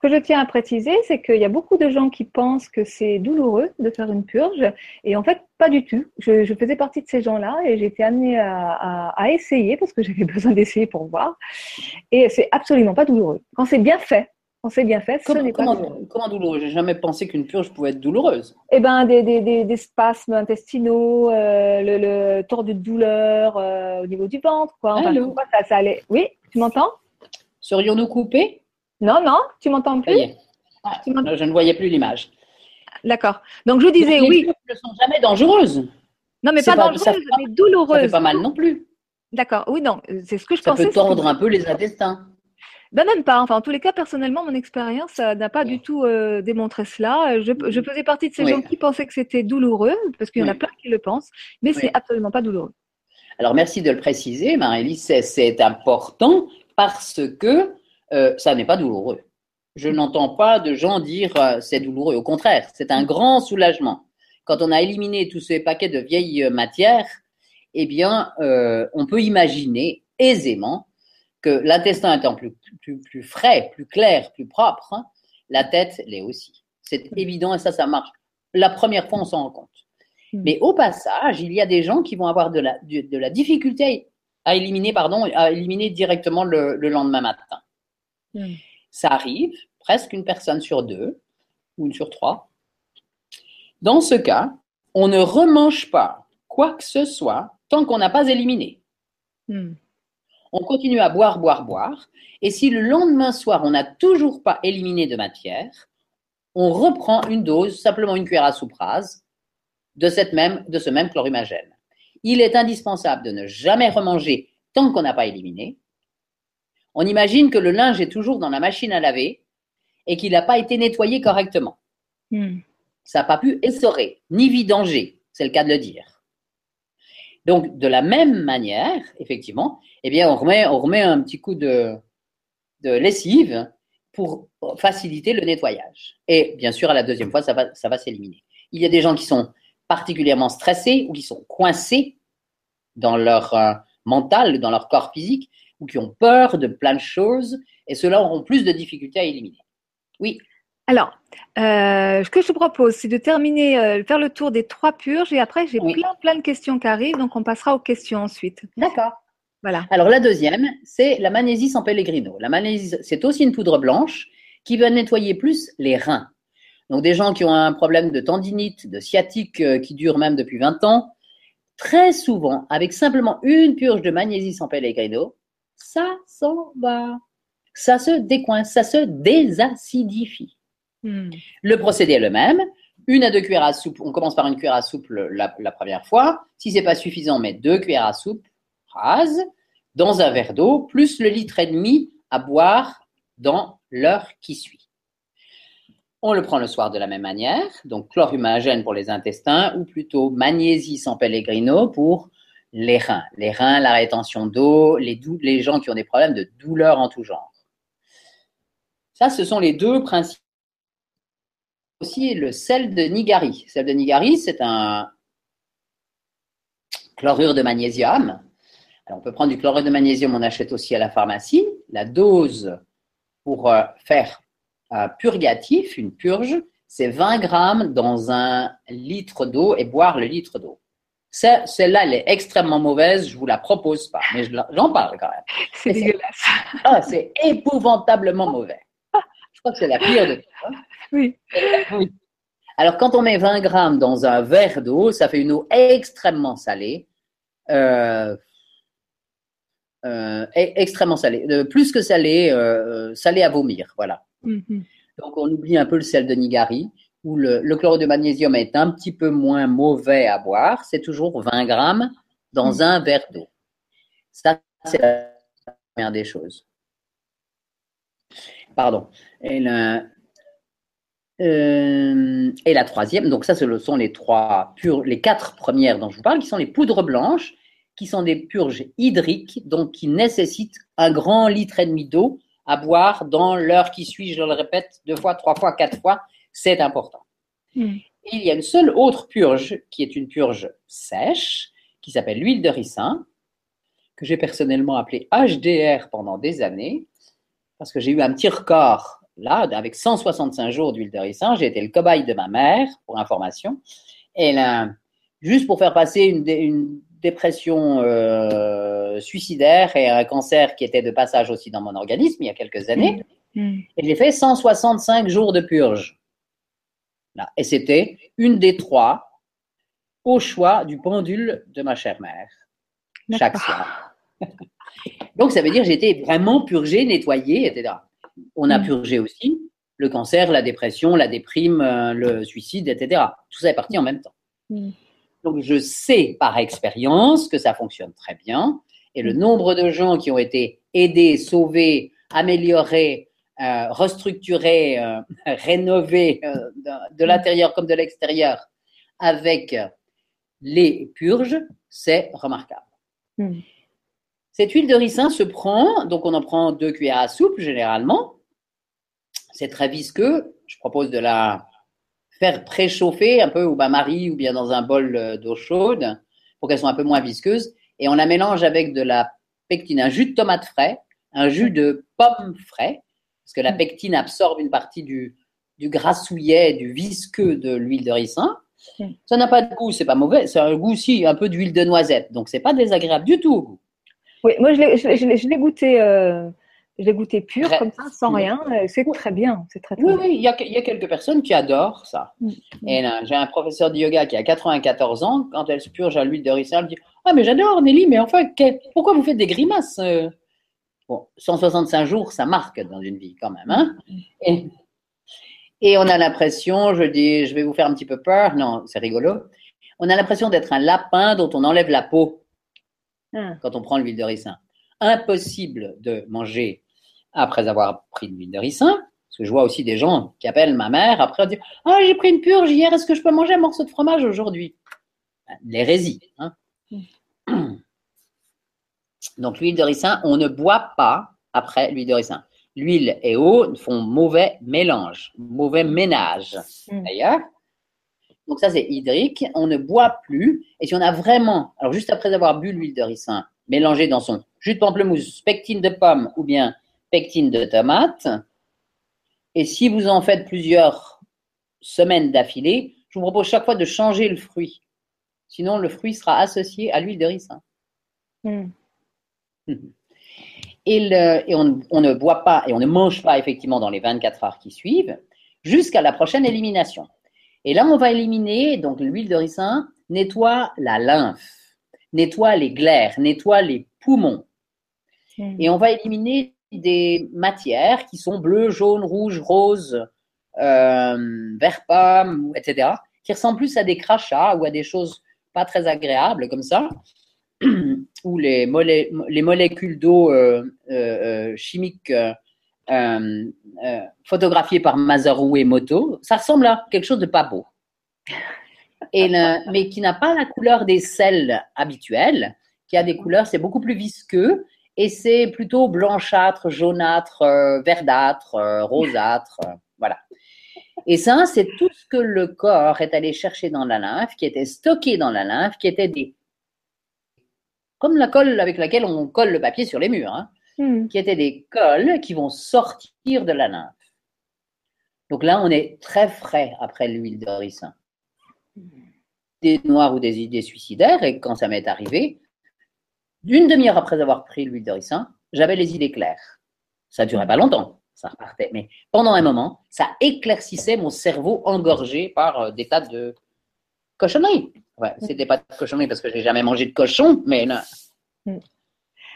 Ce que je tiens à préciser, c'est qu'il y a beaucoup de gens qui pensent que c'est douloureux de faire une purge, et en fait, pas du tout. Je, faisais partie de ces gens-là et j'ai été amenée à, essayer parce que j'avais besoin d'essayer pour voir, et c'est absolument pas douloureux. Quand c'est bien fait, quand c'est bien fait, ce n'est pas douloureux. Comment douloureux? J'ai jamais pensé qu'une purge pouvait être douloureuse. Eh ben, des, des, des, spasmes intestinaux, euh, le, le tordu de douleur euh, au niveau du ventre, quoi. Enfin, ça, ça allait. Oui, tu m'entends? Serions-nous coupés? Non, non, tu m'entends plus? ah, Je ne voyais plus l'image. D'accord. Donc je disais les oui. ne sont jamais dangereuses. Non, mais pas, dangereuses, mais douloureuses. Ça fait pas mal non plus. D'accord. Oui, non, c'est ce que je ça pensais. Ça peut tordre un peu les intestins. Ben même pas. Enfin, en tous les cas, personnellement, mon expérience n'a pas du tout euh, démontré cela. Je, je, faisais partie de ces gens qui pensaient que c'était douloureux, parce qu'il y en a plein qui le pensent, mais c'est absolument pas douloureux. Alors, merci de le préciser, marie C'est important parce que euh, ça n'est pas douloureux. Je n'entends pas de gens dire euh, c'est douloureux. Au contraire, c'est un grand soulagement. Quand on a éliminé tous ces paquets de vieilles euh, matières, eh bien, on peut imaginer aisément que l'intestin étant plus, plus, frais, plus clair, plus propre, hein, la tête l'est aussi. C'est évident et ça, ça marche. La première fois, on s'en rend compte. Hmm. Mais au passage, il y a des gens qui vont avoir de la, de, la difficulté à éliminer, pardon, à éliminer directement le lendemain matin. Ça arrive, presque une personne sur deux ou une sur trois. Dans ce cas, on ne remange pas quoi que ce soit tant qu'on n'a pas éliminé. Hmm. On continue à boire, boire, boire. Et si le lendemain soir, on n'a toujours pas éliminé de matière, on reprend une dose, simplement une cuillère à soupe rase, de, cette même, de ce même chlorhumagène. Il est indispensable de ne jamais remanger tant qu'on n'a pas éliminé. On imagine que le linge est toujours dans la machine à laver et qu'il n'a pas été nettoyé correctement. Hmm. Ça n'a pas pu essorer, ni vidanger, c'est le cas de le dire. Donc, de la même manière, effectivement, eh bien, on remet, on remet un petit coup de, de lessive pour faciliter le nettoyage. Et bien sûr, à la deuxième fois, ça va, ça va s'éliminer. Il y a des gens qui sont particulièrement stressés ou qui sont coincés dans leur euh, mental, dans leur corps physique, ou qui ont peur de plein de choses, et ceux-là auront plus de difficultés à éliminer. Oui. Alors, euh, ce que je te propose, c'est de terminer, euh, faire le tour des trois purges, et après, j'ai Oui. plein, plein de questions qui arrivent, donc on passera aux questions ensuite. D'accord. Voilà. Alors la deuxième, c'est la magnésie sans pellegrino. La magnésie, c'est aussi une poudre blanche qui va nettoyer plus les reins. Donc des gens qui ont un problème de tendinite, de sciatique euh, qui dure même depuis 20 ans, très souvent, avec simplement une purge de magnésie sans pellegrino, ça s'en va. Ça se décoince, ça se désacidifie. Hmm. Le procédé est le même. Une à deux cuillères à soupe. On commence par une cuillère à soupe la, la première fois. Si c'est pas suffisant, on met deux cuillères à soupe rases dans un verre d'eau, plus le litre et demi à boire dans l'heure qui suit. On le prend le soir de la même manière, donc chlorhumagène pour les intestins, ou plutôt magnésie sans pellegrino pour les reins. Les reins, la rétention d'eau, les, les gens qui ont des problèmes de douleur en tout genre. Ça, ce sont les deux principes aussi le sel de Nigari. Le sel de Nigari, c'est un chlorure de magnésium. On peut prendre du chlorure de magnésium, on achète aussi à la pharmacie. La dose pour euh, faire un purgatif, une purge, c'est 20 grammes dans un litre d'eau et boire le litre d'eau. Celle-là, elle est extrêmement mauvaise, je vous la propose pas, mais j'en parle quand même. C'est dégueulasse. Ah, c'est épouvantablement mauvais. Je crois que c'est la pire de tout. Oui. Alors, quand on met 20 grammes dans un verre d'eau, ça fait une eau extrêmement salée. Euh, euh, e- extrêmement salée. Euh, plus que salée, salée à vomir. Voilà. Mhm. Donc, on oublie un peu le sel de Nigari, où le, le chlorure de magnésium est un petit peu moins mauvais à boire. C'est toujours 20 grammes dans Mm. un verre d'eau. Ça, c'est la première des choses. Pardon. Et, le- euh, et la troisième, donc ça, ce sont les trois les quatre premières dont je vous parle, qui sont les poudres blanches, qui sont des purges hydriques, donc qui nécessitent un grand litre et demi d'eau à boire dans l'heure qui suit, je le répète, deux fois, trois fois, quatre fois, c'est important. Mm. Et il y a une seule autre purge, qui est une purge sèche, qui s'appelle l'huile de ricin, que j'ai personnellement appelée HDR pendant des années, parce que j'ai eu un petit record là, avec 165 jours d'huile de ricin. J'ai été le cobaye de ma mère, pour information. Et là, juste pour faire passer une, dé- une dépression euh, suicidaire et un cancer qui était de passage aussi dans mon organisme il y a quelques années. Mm. Et j'ai fait 165 jours de purge. Là. Et c'était une des trois au choix du pendule de ma chère mère, chaque soir. Donc, ça veut dire que j'étais vraiment purgée, nettoyée, etc. On a Mm. purgé aussi le cancer, la dépression, la déprime, euh, le suicide, etc. Tout ça est parti en même temps. Mm. Donc, je sais par expérience que ça fonctionne très bien. Et le Mm. nombre de gens qui ont été aidés, sauvés, améliorés, euh, restructurés, euh, rénovés euh, de, de l'intérieur comme de l'extérieur avec les purges, c'est remarquable. Mm. Cette huile de ricin se prend, donc on en prend deux cuillères à soupe généralement. C'est très visqueux. Je propose de la faire préchauffer un peu au bain-marie ou bien dans un bol euh, d'eau chaude pour qu'elle soit un peu moins visqueuse. Et on la mélange avec de la pectine, un jus de tomate frais, un jus de pomme frais, parce que la pectine absorbe une partie du, du grassouillet, du visqueux de l'huile de ricin. Mm. Ça n'a pas de goût, c'est pas mauvais. C'est un goût aussi un peu d'huile de noisette, donc c'est pas désagréable du tout au goût. Oui, moi je l'ai, je, l'ai- je l'ai- je l'ai goûté. euh, Je l'ai goûté pur, comme ça, sans rien. C'est très bien. C'est très, très oui, bien. oui, il y, a, il y a quelques personnes qui adorent ça. Mm. Et là, j'ai un professeur de yoga qui a 94 ans. Quand elle se purge à l'huile de ricin, elle me dit Ah, mais j'adore, Nelly, mais enfin, que- pourquoi vous faites des grimaces euh? Bon, 165 jours, ça marque dans une vie quand même. Hein et, et on a l'impression, je dis, je vais vous faire un petit peu peur. Non, c'est rigolo. On a l'impression d'être un lapin dont on enlève la peau Ah. quand on prend l'huile de ricin. Impossible de manger après avoir pris de l'huile de ricin. Parce que je vois aussi des gens qui appellent ma mère après dire Ah, j'ai pris une purge hier, est-ce que je peux manger un morceau de fromage aujourd'hui? L'hérésie. Hein Donc, l'huile de ricin, on ne boit pas après l'huile de ricin. L'huile et eau font mauvais mélange, mauvais ménage Mm. d'ailleurs. Donc, ça, c'est hydrique. On ne boit plus. Et si on a vraiment, alors juste après avoir bu l'huile de ricin, mélangée dans son jus de pamplemousse, pectine de pomme ou bien pectine de tomate, et si vous en faites plusieurs semaines d'affilée, je vous propose chaque fois de changer le fruit. Sinon, le fruit sera associé à l'huile de ricin. Mm. Et, le- et on, on ne boit pas et on ne mange pas effectivement dans les 24 heures qui suivent jusqu'à la prochaine élimination. Et là, on va éliminer, donc l'huile de ricin nettoie la lymphe, nettoie les glaires, nettoie les poumons. Mm. Et on va éliminer des matières qui sont bleues, jaunes, rouges, roses, euh, vert pomme, etc., qui ressemblent plus à des crachats ou à des choses pas très agréables comme ça, où les, molé- les molécules d'eau euh, euh, euh, chimiques photographiées par Masaru Emoto, ça ressemble à quelque chose de pas beau. Et mais qui n'a pas la couleur des sels habituels, qui a des couleurs, c'est beaucoup plus visqueux et c'est plutôt blanchâtre, jaunâtre, verdâtre, rosâtre, voilà. Et ça, c'est tout ce que le corps est allé chercher dans la lymphe, qui était stocké dans la lymphe, qui était des comme la colle avec laquelle on colle le papier sur les murs, hein, Mm. qui étaient des colles qui vont sortir de la lymphe. Donc là, on est très frais après l'huile de ricin. Des noirs ou des idées suicidaires, et quand ça m'est arrivé, une demi-heure après avoir pris l'huile de ricin, j'avais les idées claires. Ça durait pas longtemps, ça repartait, mais pendant un moment, ça éclaircissait mon cerveau engorgé par euh, des tas de cochonneries. Ouais, c'était pas de cochonneries parce que j'ai jamais mangé de cochon, mais là,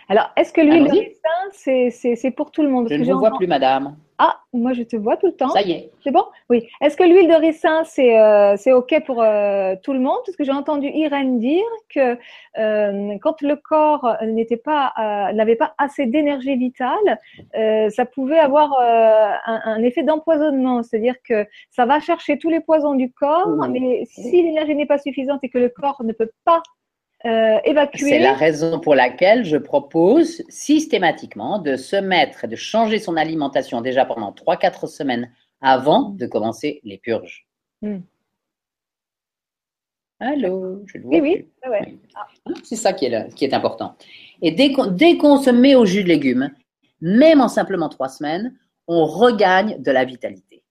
Alors, est-ce que l'huile de ricin, c'est- pour tout le monde? Je ne vous vois plus, madame. Ah, moi je te vois tout le temps. Ça y est. C'est bon? Oui. Est-ce que l'huile de ricin, c'est euh, OK pour euh, tout le monde? Parce que j'ai entendu Irène dire que euh, quand le corps n'était pas, euh, n'avait pas assez d'énergie vitale, euh, ça pouvait avoir euh, un, un effet d'empoisonnement. C'est-à-dire que ça va chercher tous les poisons du corps, Mmh. mais si l'énergie n'est pas suffisante et que le corps ne peut pas euh, évacuer, C'est la raison pour laquelle je propose systématiquement de se mettre, de changer son alimentation déjà pendant 3-4 semaines avant de commencer les purges. Mm. Allô, je le vois oui, oui, ouais. Hein, C'est ça qui est, là- qui est important. Et dès qu'on dès qu'on se met au jus de légumes, même en simplement 3 semaines, on regagne de la vitalité.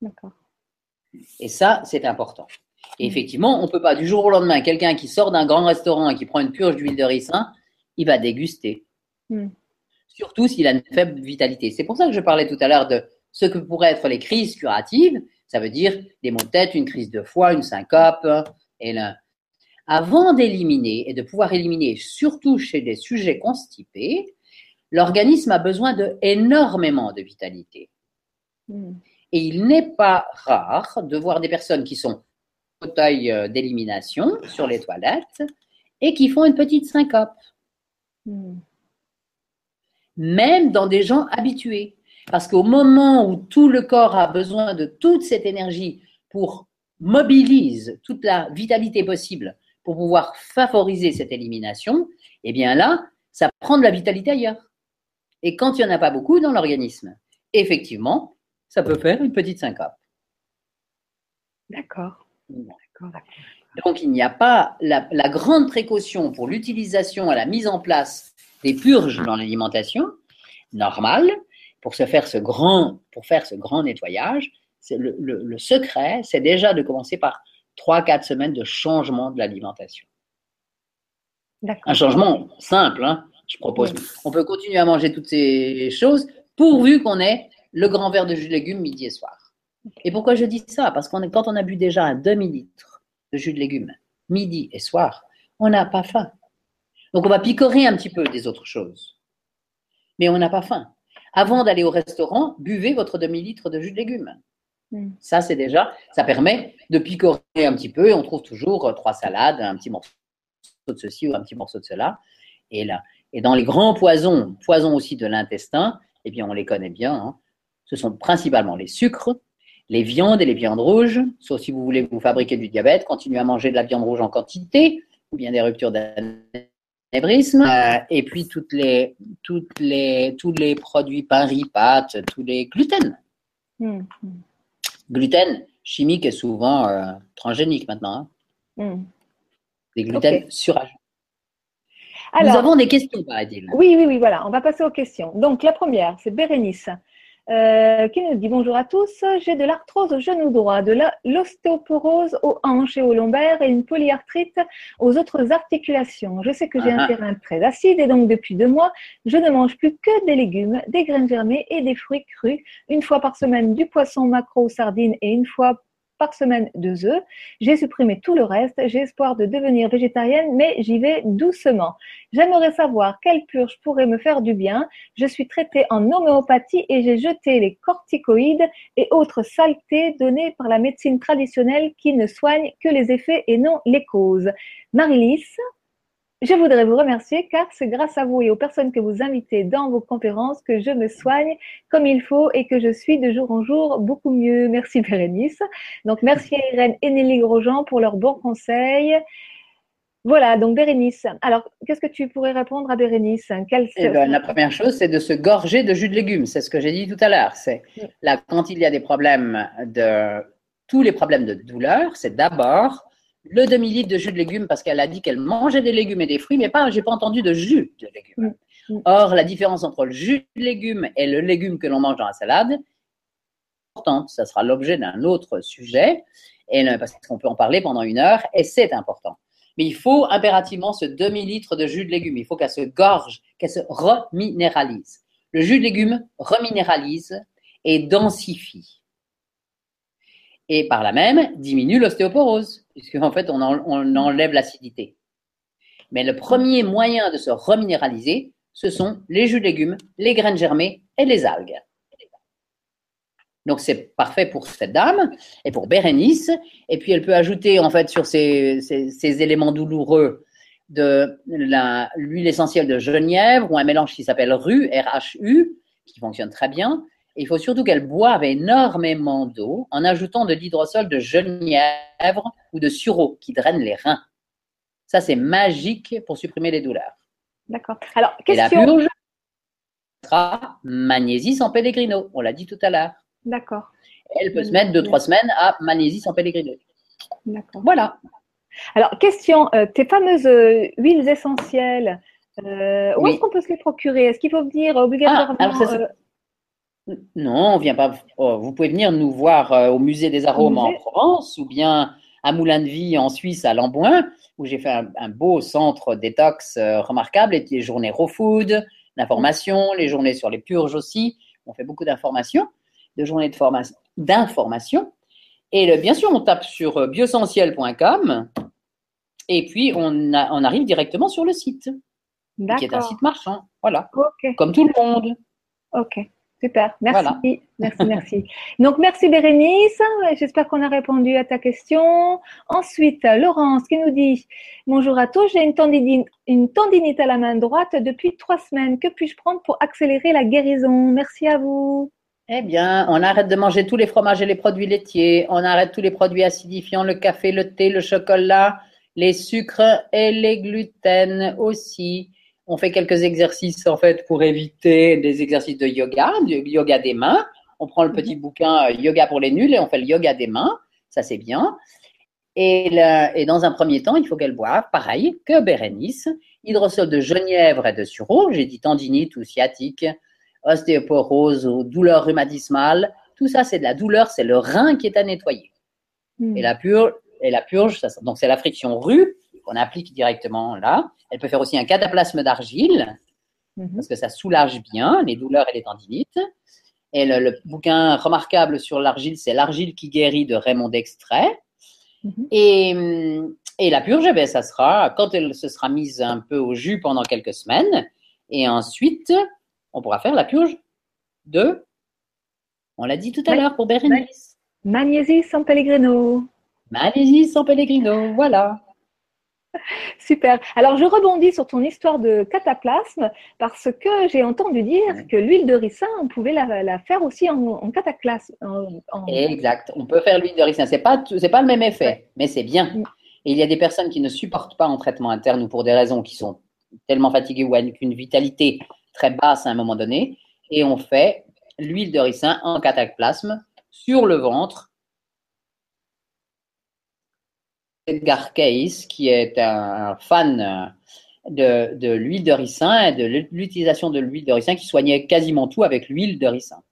d'accord. Et ça, c'est important. Et Mm. effectivement, on ne peut pas du jour au lendemain, quelqu'un qui sort d'un grand restaurant et qui prend une purge d'huile de ricin, il va déguster. Mm. Surtout s'il a une faible vitalité. C'est pour ça que je parlais tout à l'heure de ce que pourraient être les crises curatives. Ça veut dire des maux de tête, une crise de foie, une syncope. Et là, avant d'éliminer et de pouvoir éliminer, surtout chez des sujets constipés, l'organisme a besoin de énormément de vitalité. Mm. Et il n'est pas rare de voir des personnes qui sont fauteuil euh, d'élimination sur les toilettes et qui font une petite syncope, Mm. même dans des gens habitués. Parce qu'au moment où tout le corps a besoin de toute cette énergie pour mobiliser toute la vitalité possible pour pouvoir favoriser cette élimination, eh bien là, ça prend de la vitalité ailleurs. Et quand il n'y en a pas beaucoup dans l'organisme, effectivement, ça peut faire une petite syncope. D'accord. Donc, il n'y a pas la, la grande précaution pour l'utilisation et la mise en place des purges dans l'alimentation normale pour se faire ce grand, pour faire ce grand nettoyage. Le, le- le secret, c'est déjà de commencer par 3-4 semaines de changement de l'alimentation. Un changement simple, hein. je propose. On peut continuer à manger toutes ces choses pourvu qu'on ait le grand verre de jus de légumes midi et soir. Et pourquoi je dis ça? Parce qu'on quand on a bu déjà un demi-litre de jus de légumes midi et soir, on n'a pas faim. Donc on va picorer un petit peu des autres choses. Mais on n'a pas faim. Avant d'aller au restaurant, buvez votre demi-litre de jus de légumes. Hmm. Ça, c'est déjà, ça permet de picorer un petit peu et on trouve toujours euh, trois salades, un petit morceau de ceci ou un petit morceau de cela. Et là, et dans les grands poisons, poisons aussi de l'intestin, eh bien, on les connaît bien. Hein. Ce sont principalement les sucres, les viandes et les viandes rouges. Sauf si vous voulez vous fabriquer du diabète, continuez à manger de la viande rouge en quantité ou bien des ruptures d'anévrisme. Euh, et puis toutes les, toutes les, tous les produits pain, riz, pâtes, tous les gluten. Hmm. Gluten chimique est souvent euh, transgénique maintenant. Hein. Hmm. Des gluten suragés. Nous avons des questions. Oui, oui, oui, voilà. On va passer aux questions. Donc, la première, c'est Bérénice. Euh, qui nous dit bonjour à tous. J'ai de l'arthrose au genou droit, de l'ostéoporose aux hanches et aux lombaires et une polyarthrite aux autres articulations. Je sais que j'ai un ah ah. terrain très acide et donc depuis deux mois, je ne mange plus que des légumes, des graines germées et des fruits crus. Une fois par semaine du poisson, macro ou sardine et une fois semaine deux œufs. J'ai supprimé tout le reste. J'ai espoir de devenir végétarienne, mais j'y vais doucement. J'aimerais savoir quelle purge pourrait me faire du bien. Je suis traitée en homéopathie et j'ai jeté les corticoïdes et autres saletés données par la médecine traditionnelle qui ne soigne que les effets et non les causes. Marilys, je voudrais vous remercier car c'est grâce à vous et aux personnes que vous invitez dans vos conférences que je me soigne comme il faut et que je suis de jour en jour beaucoup mieux. Merci Bérénice. Donc merci à Irène et Nelly Grosjean pour leurs bons conseils. Voilà, donc Bérénice. Alors, qu'est-ce que tu pourrais répondre à Bérénice? Eh ben, La première chose, c'est de se gorger de jus de légumes. C'est ce que j'ai dit tout à l'heure. C'est là, quand il y a des problèmes de tous les problèmes de douleur, c'est d'abord le demi-litre de jus de légumes parce qu'elle a dit qu'elle mangeait des légumes et des fruits, mais pas, j'ai pas entendu de jus de légumes. Mm, mm. Or, la différence entre le jus de légumes et le légume que l'on mange dans la salade importante. Ça sera l'objet d'un autre sujet, et, parce qu'on peut en parler pendant une heure, et c'est important. Mais il faut impérativement ce demi-litre de jus de légumes. Il faut qu'elle se gorge, qu'elle se reminéralise. Le jus de légumes reminéralise et densifie et par là même diminue l'ostéoporose, puisque en fait on, enlève l'acidité. Mais le premier moyen de se reminéraliser, ce sont les jus de légumes, les graines germées et les algues. Donc c'est parfait pour cette dame et pour Bérénice. Et puis elle peut ajouter en fait sur ces, ces éléments douloureux de l'huile essentielle de genièvre ou un mélange qui s'appelle RU, RHU, qui fonctionne très bien il faut surtout qu'elle boive énormément d'eau en ajoutant de l'hydrosol de genièvre ou de sureau qui draine les reins. Ça, c'est magique pour supprimer les douleurs. D'accord. Alors, question. Et la purge sera magnésie sans pellegrino. On l'a dit tout à l'heure. D'accord. Elle peut se mettre deux, trois semaines à magnésie sans pellegrino. D'accord. Voilà. Alors, question. Euh, tes fameuses euh, huiles essentielles, euh, où est-ce qu'on peut se les procurer? Est-ce qu'il faut venir obligatoirement ah, non, on vient pas. Oh, vous pouvez venir nous voir euh, au musée des arômes en Provence ou bien à Moulin de Vie en Suisse à Lamboin où j'ai fait un, beau centre détox euh, remarquable et des journées raw food, d'information, les journées sur les purges aussi. On fait beaucoup d'informations, de journées de formation, d'information. Et bien sûr, on tape sur euh, biosentiel.com et puis on, arrive directement sur le site, qui est un site marchand. Voilà, comme tout le monde. Ok. Super, merci, merci, merci. Donc, merci Bérénice. J'espère qu'on a répondu à ta question. Ensuite, Laurence qui nous dit Bonjour à tous, j'ai une tendinite, une tendinite à la main droite depuis trois semaines. Que puis-je prendre pour accélérer la guérison? Merci à vous. Eh bien, on arrête de manger tous les fromages et les produits laitiers. On arrête tous les produits acidifiants, le café, le thé, le chocolat, les sucres et les gluten aussi on fait quelques exercices en fait pour éviter des exercices de yoga, du yoga des mains. On prend le mhm. petit bouquin euh, Yoga pour les nuls et on fait le yoga des mains. Ça c'est bien. Et, dans un premier temps, il faut qu'elle boive, pareil que Bérénice, hydrosol de genièvre et de sureau. J'ai dit tendinite ou sciatique, ostéoporose ou douleur rhumatismale. Tout ça, c'est de la douleur, c'est le rein qui est à nettoyer. Mhm. Et la purge, et la purge donc c'est la friction rue qu'on applique directement là. Elle peut faire aussi un cataplasme d'argile Mhm. parce que ça soulage bien les douleurs et les tendinites. Et le, le bouquin remarquable sur l'argile, c'est L'argile qui guérit de Raymond Dextrait. Mhm. Et, et la purge, eh ben, ça sera quand elle se sera mise un peu au jus pendant quelques semaines. Et ensuite, on pourra faire la purge de, on l'a dit tout à l'heure pour Bérénice, Magnésie San Pellegrino. Malaisie sans Pellegrino, voilà. Super. Alors, je rebondis sur ton histoire de cataplasme parce que j'ai entendu dire que l'huile de ricin, on pouvait la, la faire aussi en, en cataplasme. en- Exact. On peut faire l'huile de ricin. C'est pas, c'est pas le même effet, mais c'est bien. Mm. Et il y a des personnes qui ne supportent pas en traitement interne ou pour des raisons qui sont tellement fatiguées ou avec une vitalité très basse à un moment donné. Et on fait l'huile de ricin en cataplasme sur le ventre. Edgar Cayce, qui est un fan euh, de, de l'huile de ricin et de l'utilisation de l'huile de ricin qui soignait quasiment tout avec l'huile de ricin.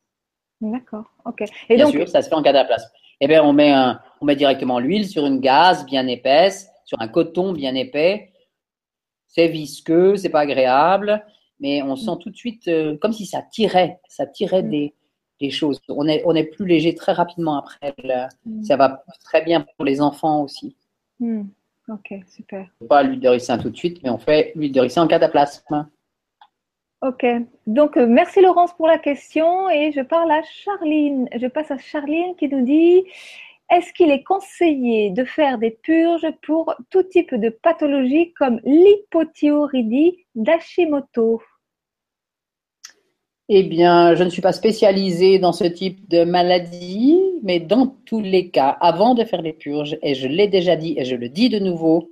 D'accord. Ok. Et Bien donc, sûr, ça se fait en cataplasme. Eh bien, on met, un, on met directement l'huile sur une gaze bien épaisse, sur un coton bien épais. C'est visqueux, c'est pas agréable, mais on sent tout de suite euh, comme si ça tirait, ça tirait Mm. des, des choses. On est, on est plus léger très rapidement après. Hmm. ça va très bien pour les enfants aussi. Hmm. Ok, super. Pas l'huile de ricin tout de suite, mais on fait l'huile de ricin en cataplasme. Ok. Donc, euh, merci Laurence pour la question et je parle à Charline. Je passe à Charline qui nous dit Est-ce qu'il est conseillé de faire des purges pour tout type de pathologie comme l'hypothyroïdie d'Hashimoto? Eh bien, je ne suis pas spécialisée dans ce type de maladie, mais dans tous les cas, avant de faire les purges, et je l'ai déjà dit et je le dis de nouveau,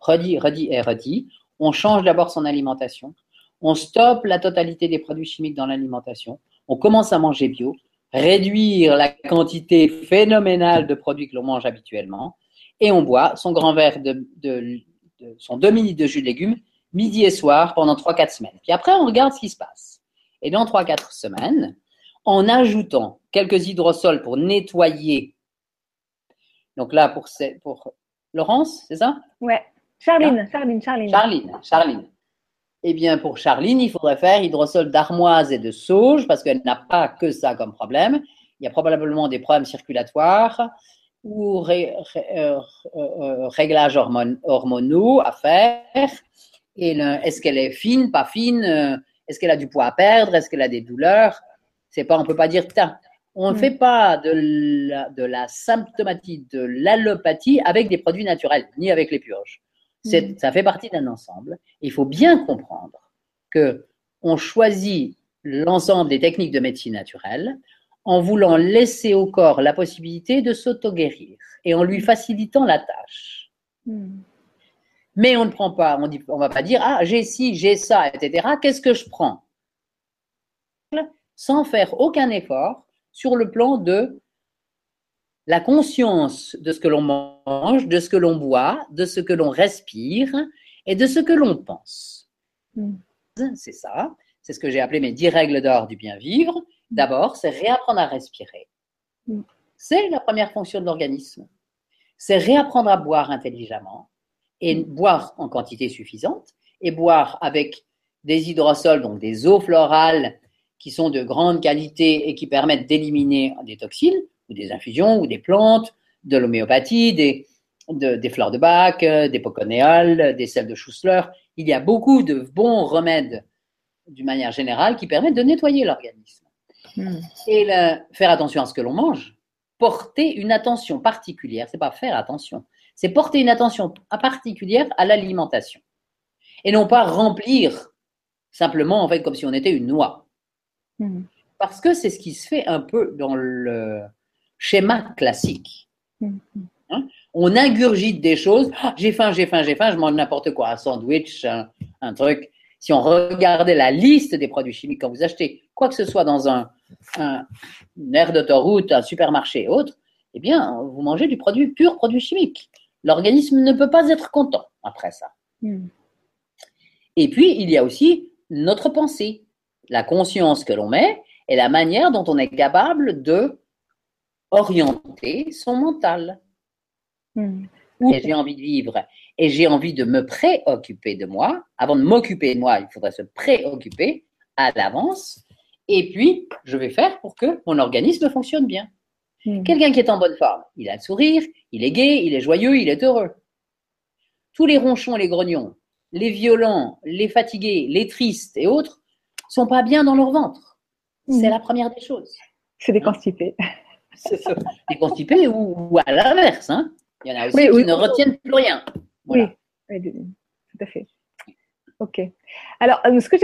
redit, redit et redit, on change d'abord son alimentation, on stoppe la totalité des produits chimiques dans l'alimentation, on commence à manger bio, réduire la quantité phénoménale de produits que l'on mange habituellement, et on boit son grand verre de, de- son demi-litre de jus de légumes midi et soir pendant 3-4 semaines. Puis après, on regarde ce qui se passe. Et dans 3-4 semaines, en ajoutant quelques hydrosols pour nettoyer. Donc là, pour, Laurence, c'est ça? Ouais. Charline, Charline, Charline. Charline, Charline. Eh bien, pour Charline, il faudrait faire hydrosol d'armoise et de sauge parce qu'elle n'a pas que ça comme problème. Il y a probablement des problèmes circulatoires ou ré- ré- euh, euh, réglages hormonaux à faire. Et est-ce qu'elle est fine, pas fine? Euh, Est-ce qu'elle a du poids à perdre? Est-ce qu'elle a des douleurs? C'est pas, on peut pas dire on ne Mm. fait pas de la, de la symptomatie, de l'allopathie avec des produits naturels, ni avec les purges. Mm. Ça fait partie d'un ensemble. Il faut bien comprendre que on choisit l'ensemble des techniques de médecine naturelle en voulant laisser au corps la possibilité de s'auto-guérir et en lui facilitant la tâche. Mais on ne prend pas, on ne va pas dire ah j'ai ci, j'ai ça, etc. Qu'est-ce que je prends? Sans faire aucun effort sur le plan de la conscience de ce que l'on mange, de ce que l'on boit, de ce que l'on respire et de ce que l'on pense. Mm. C'est ça. C'est ce que j'ai appelé mes dix règles d'or du bien vivre. D'abord, c'est réapprendre à respirer. Mm. C'est la première fonction de l'organisme. C'est réapprendre à boire intelligemment et boire en quantité suffisante et boire avec des hydrosols, donc des eaux florales qui sont de grande qualité et qui permettent d'éliminer des toxines ou des infusions ou des plantes, de l'homéopathie, des, de- des fleurs de bac, euh, des poconéoles, des sels de Schussler. Il y a beaucoup de bons remèdes d'une manière générale qui permettent de nettoyer l'organisme. Hmm. Et le- faire attention à ce que l'on mange. Porter une attention particulière, c'est pas faire attention, c'est porter une attention particulière à l'alimentation. Et non pas remplir simplement, en fait, comme si on était une noix. Hmm. Parce que c'est ce qui se fait un peu dans le schéma classique. Hmm. On ingurgite des choses. Ah, j'ai faim, j'ai faim, j'ai faim, je mange n'importe quoi, un sandwich, un, un truc. Si on regardait la liste des produits chimiques quand vous achetez quoi que ce soit dans un, un une aire d'autoroute, un supermarché et autres, eh bien, vous mangez du produit pur produit chimique. L'organisme ne peut pas être content après ça. Hmm. Et puis, il y a aussi notre pensée, la conscience que l'on met et la manière dont on est capable de orienter son mental. Hmm. et j'ai envie de vivre et j'ai envie de me préoccuper de moi, avant de m'occuper de moi, il faudrait se préoccuper à l'avance. Et puis, je vais faire pour que mon organisme fonctionne bien. Hmm. Quelqu'un qui est en bonne forme, il a le sourire, il est gai, il est joyeux, il est heureux. Tous les ronchons et les grognons, les violents, les fatigués, les tristes et autres sont pas bien dans leur ventre. C'est la première des choses. C'est des constipés. C'est ça. Les constipés ou, ou à l'inverse. Hein. Il y en a aussi Oui, qui oui. ne retiennent plus rien. Voilà. Oui, tout à fait. Ok. Alors, euh, ce que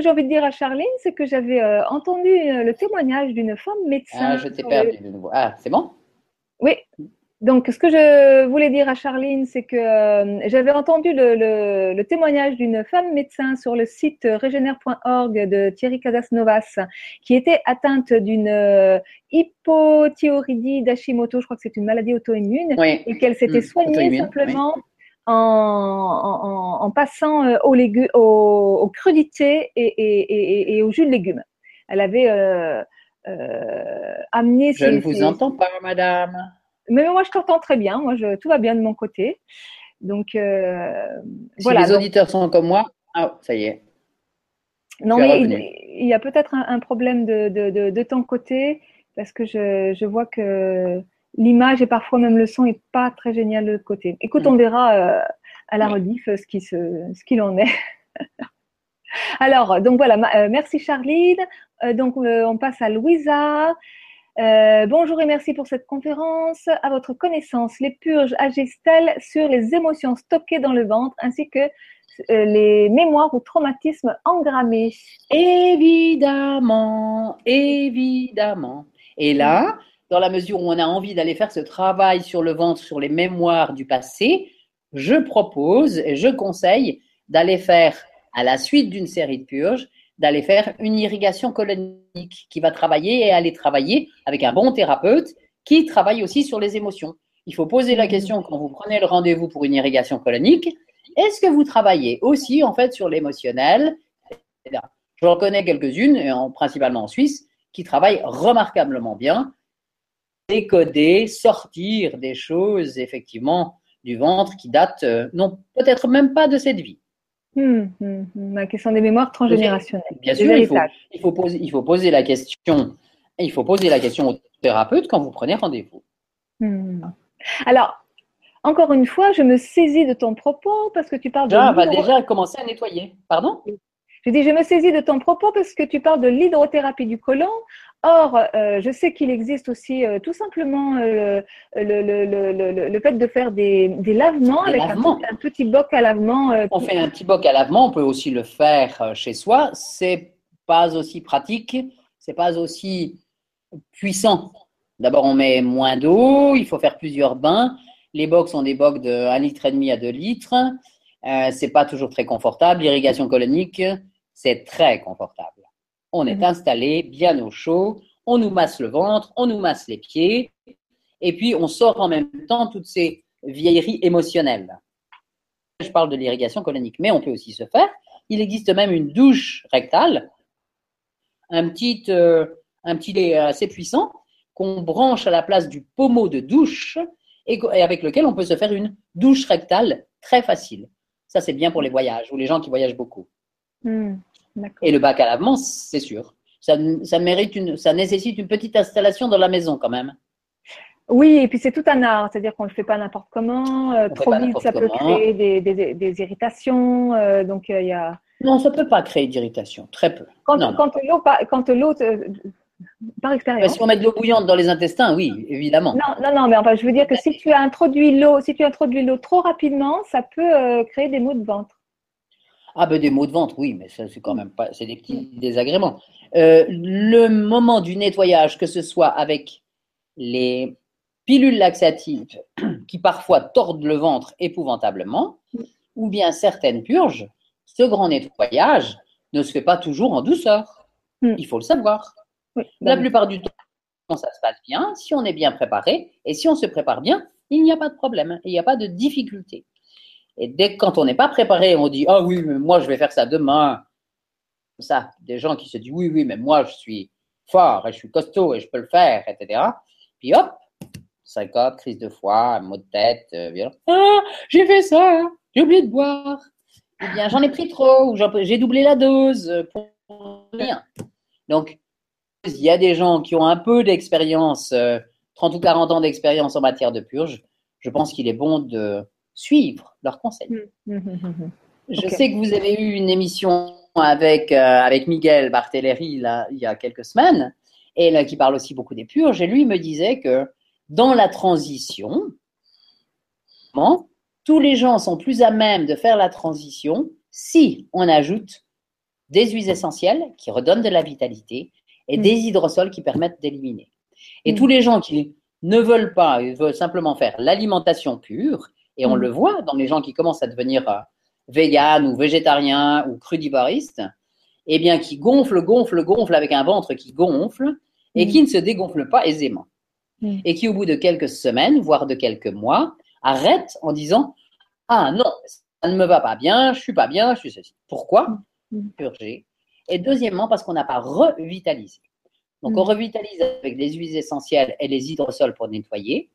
j'ai envie de dire à Charline, c'est que j'avais euh, entendu euh, le témoignage d'une femme médecin. Ah, je t'ai perdu de nouveau. Ah, c'est bon? Oui. Donc, ce que je voulais dire à Charline, c'est que euh, j'avais entendu le, le- le témoignage d'une femme médecin sur le site régénère.org de Thierry Casasnovas, qui était atteinte d'une euh, hypothyroïdie d'Hashimoto, je crois que c'est une maladie auto-immune, Oui. et qu'elle s'était Mm, soignée simplement en, en, en- en passant euh, aux, légumes, aux, aux crudités et, et, et, et aux jus de légumes. Elle avait euh, amené Je ses- ne vous ses- entends pas, madame. Mais moi, je t'entends très bien. Moi, je, tout va bien de mon côté. Donc, euh, Si voilà. les Donc, auditeurs sont comme moi, ah, ça y est. non, mais il, il y a peut-être un, un problème de, de, de, de ton côté parce que je, je vois que l'image et parfois même le son est pas très génial de l'autre côté. Écoute, Mm. on verra euh, à la rediff ce qui se, ce qu'il en est. Alors, donc voilà, ma- euh, merci Charline. Donc, on passe à Louisa. Euh, bonjour et merci pour cette conférence. À votre connaissance, les purges agissent-elles sur les émotions stockées dans le ventre ainsi que euh, les mémoires ou traumatismes engrammés? Évidemment, évidemment. Et là, dans la mesure où on a envie d'aller faire ce travail sur le ventre, sur les mémoires du passé, je propose et je conseille d'aller faire, à la suite d'une série de purges, d'aller faire une irrigation colonique qui va travailler et aller travailler avec un bon thérapeute qui travaille aussi sur les émotions. Il faut poser la question quand vous prenez le rendez-vous pour une irrigation colonique, est-ce que vous travaillez aussi en fait sur l'émotionnel? Etc. Je reconnais quelques-unes, principalement en Suisse, qui travaillent remarquablement bien. Décoder, sortir des choses, effectivement, du ventre qui datent, euh, non, peut-être même pas de cette vie. Hmm, hmm, hmm. La question des mémoires transgénérationnelles. Bien sûr, il faut, héritages. il, faut poser, il faut poser la question. Il faut poser la question au thérapeute quand vous prenez rendez-vous. Hmm. Alors, encore une fois, je me saisis de ton propos parce que tu parles de on va l'hydro- déjà commencer à nettoyer. Pardon? Je dis, je me saisis de ton propos parce que tu parles de l'hydrothérapie du côlon. Or, euh, je sais qu'il existe aussi euh, tout simplement euh, le, le, le, le, fait de faire des, des lavements Des avec un lavements. petit- Un, petit boc à lavement. euh, On fait un petit boc à lavement, on peut aussi le faire euh, chez soi. C'est pas aussi pratique, c'est pas aussi puissant. D'abord, on met moins d'eau, il faut faire plusieurs bains. Les bocs sont des bocs de 1 litre à 2 litres. Euh, c'est pas toujours très confortable. L'irrigation colonique, c'est très confortable. On est Mhm. installé bien au chaud, on nous masse le ventre, on nous masse les pieds, et puis on sort en même temps toutes ces vieilleries émotionnelles. Je parle de l'irrigation colonique, mais on peut aussi se faire. Il existe même une douche rectale, un petit, euh, un petit lait assez puissant qu'on branche à la place du pommeau de douche et avec lequel on peut se faire une douche rectale très facile. Ça, c'est bien pour les voyages ou les gens qui voyagent beaucoup. Hmm. Et le bac à lavement, c'est sûr. Ça, ça, mérite une, ça nécessite une petite installation dans la maison quand même. Oui, et puis c'est tout un art, c'est-à-dire qu'on ne le fait pas n'importe comment. euh, trop vite, ça peut créer des, des, des irritations. euh, donc, euh, il y a. Non, ça ne peut pas créer d'irritation, très peu. Quand, Non, non. quand l'eau, par, quand l'eau, par Mais expérience. si on met de l'eau bouillante dans les intestins, oui, évidemment. Non, non, non, mais enfin, je veux dire que si tu as introduit l'eau, si tu introduis l'eau trop rapidement, ça peut créer des maux de ventre. Ah ben des maux de ventre, oui, mais ça c'est quand même pas, c'est des petits désagréments. Euh, le moment du nettoyage, que ce soit avec les pilules laxatives qui parfois tordent le ventre épouvantablement, ou bien certaines purges, ce grand nettoyage ne se fait pas toujours en douceur. Mm. Il faut le savoir. Oui, La bah, plupart du temps, ça se passe bien, si on est bien préparé, et si on se prépare bien, il n'y a pas de problème, il n'y a pas de difficulté. Et dès que quand on n'est pas préparé, on dit Ah oui, mais moi je vais faire ça demain. Ça, des gens qui se disent Oui, oui, mais moi je suis fort et je suis costaud et je peux le faire, etc. Puis hop, Psychope, crise de foie, maux de tête, euh. Ah, j'ai fait ça, j'ai oublié de boire. Eh bien, j'en ai pris trop, ou j'ai doublé la dose euh, pour rien. Donc, il y a des gens qui ont un peu d'expérience, 30 ou 40 ans d'expérience en matière de purge. Je pense qu'il est bon de suivre leurs conseils. Mmh, mmh, mmh, Je sais que vous avez eu une émission avec, avec Miguel Barthéléry là, il y a quelques semaines et là, qui parle aussi beaucoup des purges, et lui me disait que dans la transition, tous les gens sont plus à même de faire la transition si on ajoute des huiles essentielles qui redonnent de la vitalité et des hydrosols qui permettent d'éliminer. Et tous les gens qui ne veulent pas, ils veulent simplement faire l'alimentation pure, et on mm. le voit dans les gens qui commencent à devenir euh, véganes ou végétariens ou crudivoristes, eh bien, qui gonfle, gonfle, gonfle avec un ventre qui gonfle et mm. qui ne se dégonfle pas aisément. Mm. Et qui, au bout de quelques semaines, voire de quelques mois, arrête en disant Ah non, ça ne me va pas bien, je suis pas bien, je suis ceci. Pourquoi. Purger. Et deuxièmement, parce qu'on n'a pas revitalisé. Donc, on revitalise avec les huiles essentielles et les hydrosols pour nettoyer.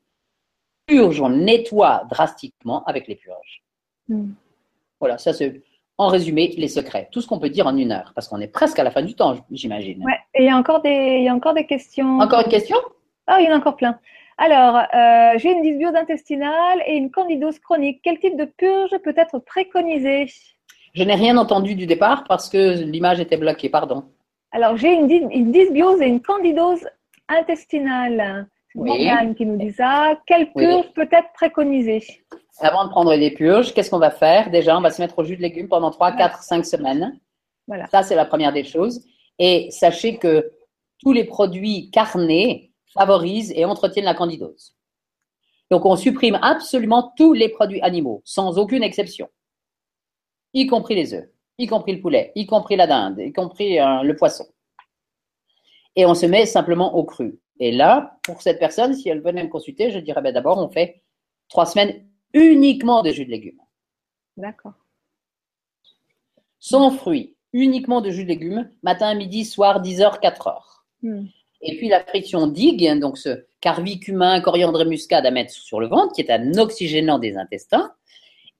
Purge, on nettoie drastiquement avec les purges. Voilà, ça c'est en résumé, les secrets. Tout ce qu'on peut dire en une heure, parce qu'on est presque à la fin du temps, j'imagine. Ouais, et il y, a encore des, il y a encore des questions. Encore une question? Ah, il y en a encore plein. Alors, euh, j'ai une dysbiose intestinale et une candidose chronique. Quel type de purge peut être préconisé? Je n'ai rien entendu du départ parce que l'image était bloquée, pardon. Alors, j'ai une, dysbiose et une candidose intestinale. Qui nous dit ça. Quelle purge peut être préconisée? Avant de prendre des purges, qu'est-ce qu'on va faire? Déjà, on va se mettre au jus de légumes pendant 3, 4, 5 semaines. Voilà. Ça, c'est la première des choses. Et sachez que tous les produits carnés favorisent et entretiennent la candidose. Donc, on supprime absolument tous les produits animaux, sans aucune exception, y compris les œufs, y compris le poulet, y compris la dinde, y compris euh, le poisson. Et on se met simplement au cru. Et là, pour cette personne, si elle venait me consulter, je dirais ben, d'abord, on fait trois semaines uniquement de jus de légumes. D'accord. Sans fruits, uniquement de jus de légumes, matin, midi, soir, 10h, 4h. Et puis la friction digue, donc ce carvicumin, coriandre et muscade à mettre sur le ventre, qui est un oxygénant des intestins.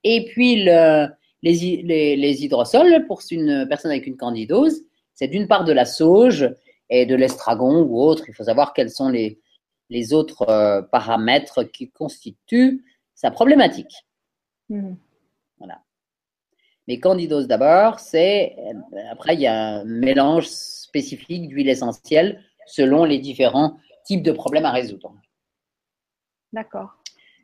Et puis le, les, les, hydrosols, pour une personne avec une candidose, c'est d'une part de la sauge et de l'estragon ou autre. Il faut savoir quels sont les, les autres euh, paramètres qui constituent sa problématique. Mhm. Voilà. Mais candidose d'abord, c'est après il y a un mélange spécifique d'huile essentielle selon les différents types de problèmes à résoudre. D'accord.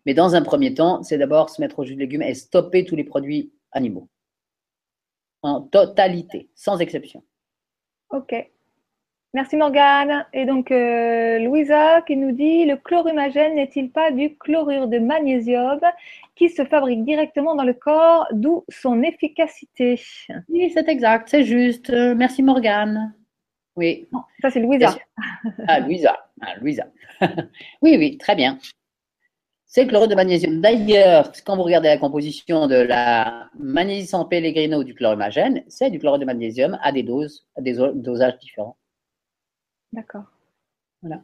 Mais dans un premier temps, c'est d'abord se mettre au jus de légumes et stopper tous les produits animaux. En totalité, sans exception. Ok. Merci Morgane. Et donc euh, Louisa qui nous dit le chlorumagène n'est-il pas du chlorure de magnésium qui se fabrique directement dans le corps, d'où son efficacité? Oui, c'est exact, c'est juste. Euh, merci Morgane. Oui. ça c'est Louisa. Ah Louisa. Ah, Louisa. oui, oui, très bien. C'est le chlorure de magnésium. D'ailleurs, quand vous regardez la composition de la magnésie sans pellegrino du chlorumagène, c'est du chlorure de magnésium à des doses, à des dosages différents. D'accord. Voilà.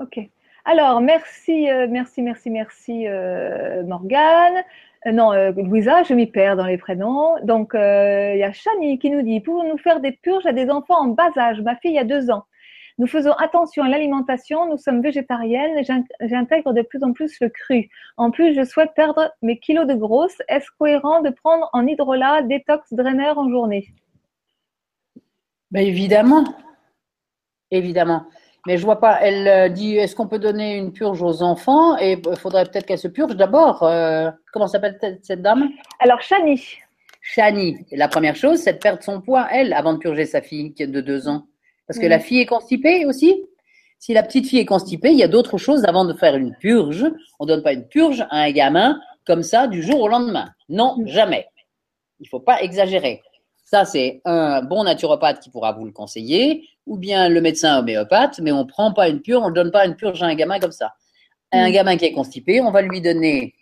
Ok. Alors, merci, euh, merci, merci, merci, euh, Morgane. Euh, non, Louisa, je m'y perds dans les prénoms. Donc, il y a Chani qui nous dit Pouvons-nous faire des purges à des enfants en bas âge Ma fille a deux ans. Nous faisons attention à l'alimentation, nous sommes végétariennes j'intègre de plus en plus le cru. En plus, je souhaite perdre mes kilos de grosse. Est-ce cohérent de prendre en hydrolat détox draineur en journée? Ben Évidemment, Évidemment. Mais je vois pas. Elle euh, dit est-ce qu'on peut donner une purge aux enfants? Et il faudrait peut-être qu'elle se purge d'abord. Euh, comment s'appelle cette dame? Alors, Chani. Chani. La première chose, c'est de perdre son poids, elle, avant de purger sa fille qui est de deux ans. Parce que la fille est constipée aussi. Si la petite fille est constipée, il y a d'autres choses avant de faire une purge. On ne donne pas une purge à un gamin comme ça du jour au lendemain. Non, jamais. Il ne faut pas exagérer. Ça, c'est un bon naturopathe qui pourra vous le conseiller, ou bien le médecin homéopathe, mais on ne prend pas une purge, on ne donne pas une purge à un gamin comme ça. Un mm. gamin qui est constipé, on va lui donner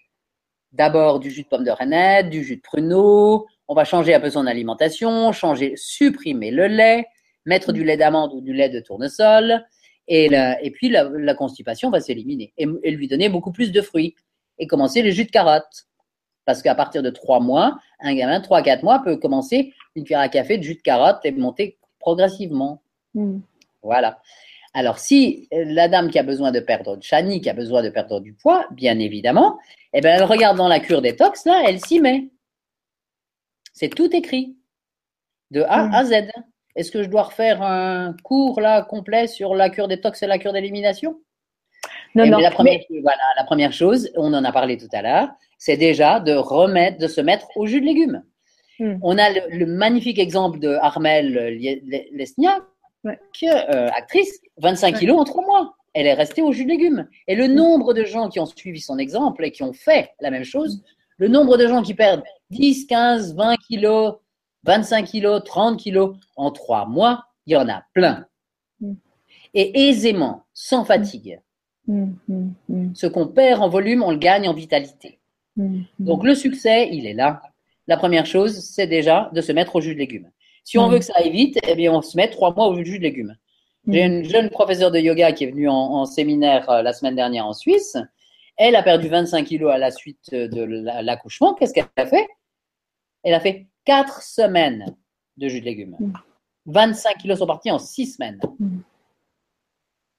d'abord du jus de pomme de renette, du jus de pruneau, on va changer un peu son alimentation, changer, supprimer le lait, mettre du lait d'amande ou du lait de tournesol, Et, la- et puis, la, la constipation va s'éliminer. Et, et lui donner beaucoup plus de fruits. Et commencer les jus de carotte. Parce qu'à partir de trois mois, un gamin, trois, quatre mois, peut commencer une cuillère à café de jus de carotte et monter progressivement. Mm. Voilà. Alors, si la dame qui a besoin de perdre, Chani, qui a besoin de perdre du poids, bien évidemment, eh ben, elle regarde dans la cure détox, là, elle s'y met. C'est tout écrit. De A Mm. à Z. Est-ce que je dois refaire un cours, là, complet sur la cure détox et la cure d'élimination? Non, Eh non. la, première, mais- voilà, la première chose, on en a parlé tout à l'heure, c'est déjà de remettre, de se mettre au jus de légumes. Hmm. On a le, le magnifique exemple de Armel euh, Ouais. euh, actrice, 25 Ouais. kilos en trois mois. Elle est restée au jus de légumes. Et le nombre de gens qui ont suivi son exemple et qui ont fait la même chose, le nombre de gens qui perdent 10, 15, 20 kilos, 25 kilos, 30 kilos en trois mois, il y en a plein. Mm. Et aisément, sans fatigue. Mm, mm, mm, Ce qu'on perd en volume, on le gagne en vitalité. mm, mm. Donc le succès, il est là. La première chose, c'est déjà de se mettre au jus de légumes. Si on Mm. veut que ça aille vite, eh bien, on se met trois mois au jus de légumes. J'ai Mm. une jeune professeure de yoga qui est venue en, en séminaire euh, la semaine dernière en Suisse. Elle a perdu 25 kilos à la suite de la- l'accouchement. Qu'est-ce qu'elle a fait? Elle a fait quatre semaines de jus de légumes. Mm. 25 kilos sont partis en six semaines. Mm.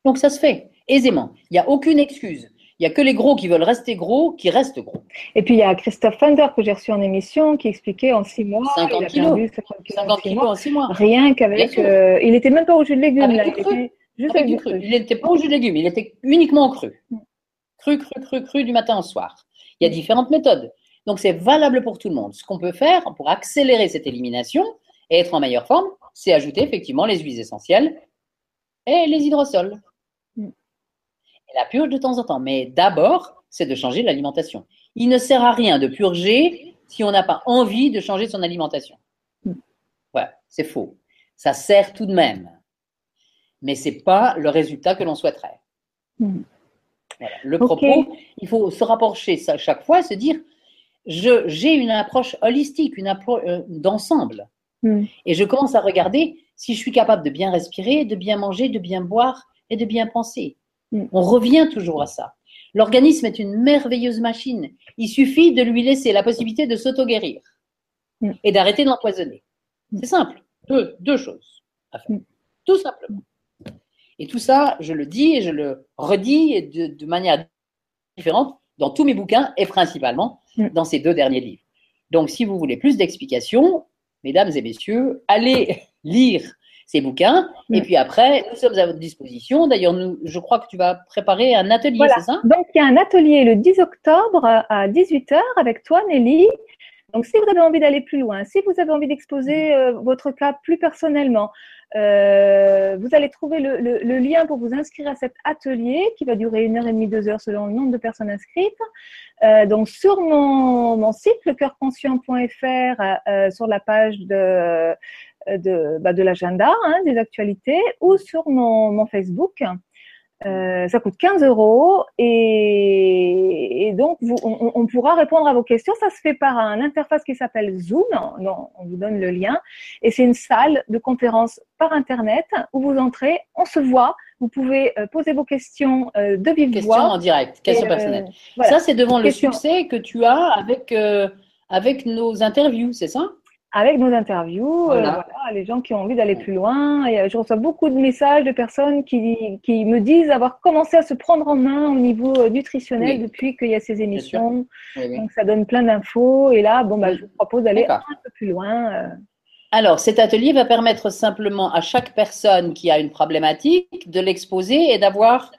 Donc ça se fait aisément. Il n'y a aucune excuse. Il n'y a que les gros qui veulent rester gros qui restent gros. Et puis il y a Christophe Fender que j'ai reçu en émission qui expliquait en six mois, 50 il a kilos. perdu 50 kilos en 50 six mois. en six mois. Rien qu'avec. euh, il était même pas au jus de légumes Avec là, du il cru. était juste Avec avec du du cru. cru. Il n'était pas au jus de légumes, il était uniquement cru. Mm. Cru, cru, cru, cru du matin au soir. Il y a différentes méthodes. Donc c'est valable pour tout le monde. Ce qu'on peut faire pour accélérer cette élimination et être en meilleure forme, c'est ajouter effectivement les huiles essentielles et les hydrosols. Et la purge de temps en temps. Mais d'abord, c'est de changer l'alimentation. Il ne sert à rien de purger si on n'a pas envie de changer son alimentation. Voilà, c'est faux. Ça sert tout de même. Mais ce n'est pas le résultat que l'on souhaiterait. Mm. Voilà. Le propos, il faut se rapprocher ça chaque fois, se dire je- j'ai une approche holistique, une approche euh, d'ensemble. Mm. Et je commence à regarder si je suis capable de bien respirer, de bien manger, de bien boire et de bien penser. Mm. On revient toujours à ça. L'organisme est une merveilleuse machine. Il suffit de lui laisser la possibilité de s'auto-guérir Mm. et d'arrêter de l'empoisonner. Mm. C'est simple. Deux, deux choses à faire. Tout simplement. Et tout ça, je le dis et je le redis de, de manière différente dans tous mes bouquins et principalement dans ces deux derniers livres. Donc, si vous voulez plus d'explications, mesdames et messieurs, allez lire ces bouquins. Et puis après, nous sommes à votre disposition. D'ailleurs, nous, je crois que tu vas préparer un atelier, Voilà. c'est ça? Donc, il y a un atelier le 10 octobre à 18h avec toi, Nelly. Donc, si vous avez envie d'aller plus loin, si vous avez envie d'exposer euh, votre cas plus personnellement, euh, vous allez trouver le, le- le lien pour vous inscrire à cet atelier qui va durer une heure et demie, deux heures selon le nombre de personnes inscrites. Euh, donc, sur mon, mon site, lecoeurconscient.fr, sur la page de, de, bah, de l'agenda, hein, des actualités, ou sur mon, mon Facebook. Euh, ça coûte 15 euros et, et donc vous, on, on pourra répondre à vos questions. Ça se fait par un interface qui s'appelle Zoom. Non, on vous donne le lien et c'est une salle de conférence par internet où vous entrez, on se voit. Vous pouvez euh, poser vos questions euh, de vive Question voix. en direct, question Et, euh, personnelle. voilà. Ça, c'est devant le Question. succès que tu as avec, avec nos interviews, c'est ça? Avec nos interviews, euh, Voilà. les gens qui ont envie d'aller plus loin. Et, euh, je reçois beaucoup de messages de personnes qui, qui me disent avoir commencé à se prendre en main au niveau euh, nutritionnel Oui. depuis qu'il y a ces émissions. Oui, oui. Donc ça donne plein d'infos. Et là, bon, bah, je vous propose d'aller un peu plus loin. Alors, cet atelier va permettre simplement à chaque personne qui a une problématique de l'exposer et d'avoir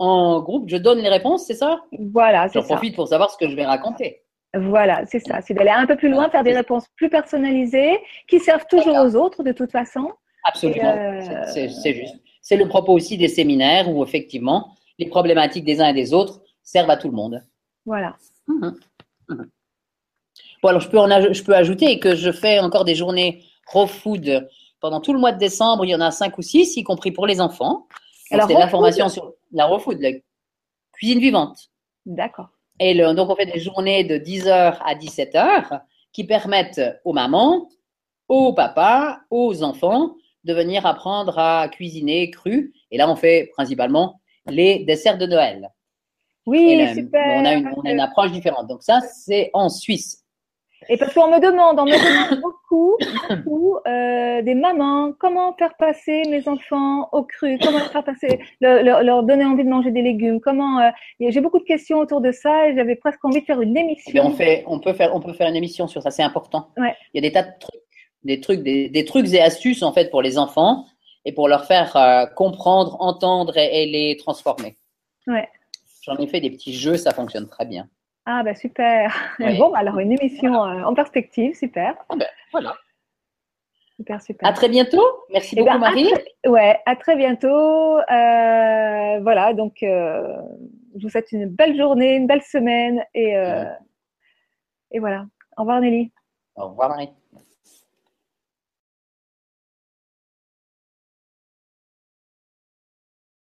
en groupe, je donne les réponses, c'est ça? Voilà, c'est J'en ça. profite pour savoir ce que je vais raconter. Voilà, c'est ça. C'est d'aller un peu plus loin, faire des réponses plus personnalisées qui servent toujours aux autres de toute façon. Absolument, Euh, C'est- juste. C'est le propos aussi des séminaires où effectivement les problématiques des uns et des autres servent à tout le monde. Voilà. Mhm. Mhm. Bon, alors je peux, en je peux ajouter que je fais encore des journées raw food pendant tout le mois de décembre. Il y en a cinq ou six, y compris pour les enfants. C'est l'information sur la raw food, la cuisine vivante. D'accord. Et le- donc, on fait des journées de 10h à 17h qui permettent aux mamans, aux papas, aux enfants de venir apprendre à cuisiner cru. Et là, on fait principalement les desserts de Noël. Oui, super. On a, une, on a une approche différente. Donc ça, c'est en Suisse. Et parce qu'on me demande, on me demande beaucoup, beaucoup euh, des mamans, comment faire passer mes enfants au cru, comment faire passer, leur, leur donner envie de manger des légumes, comment. Euh, J'ai beaucoup de questions autour de ça et j'avais presque envie de faire une émission. Eh on fait, on peut faire, on peut faire une émission sur ça, c'est important. Ouais. Il y a des tas de trucs, des trucs, des, des, trucs et astuces en fait pour les enfants et pour leur faire euh, comprendre, entendre et, et les transformer. Ouais. J'en ai fait des petits jeux, ça fonctionne très bien. Ah, bah super. Oui. Bon, alors une émission euh, en perspective, super. Ah ben, voilà. Super, super. À très bientôt. Merci Eh beaucoup, ben, à Marie. très- ouais, à très bientôt. Euh, voilà, donc euh, je vous souhaite une belle journée, une belle semaine et, euh, et voilà. Au revoir Nelly. Au revoir, Marie.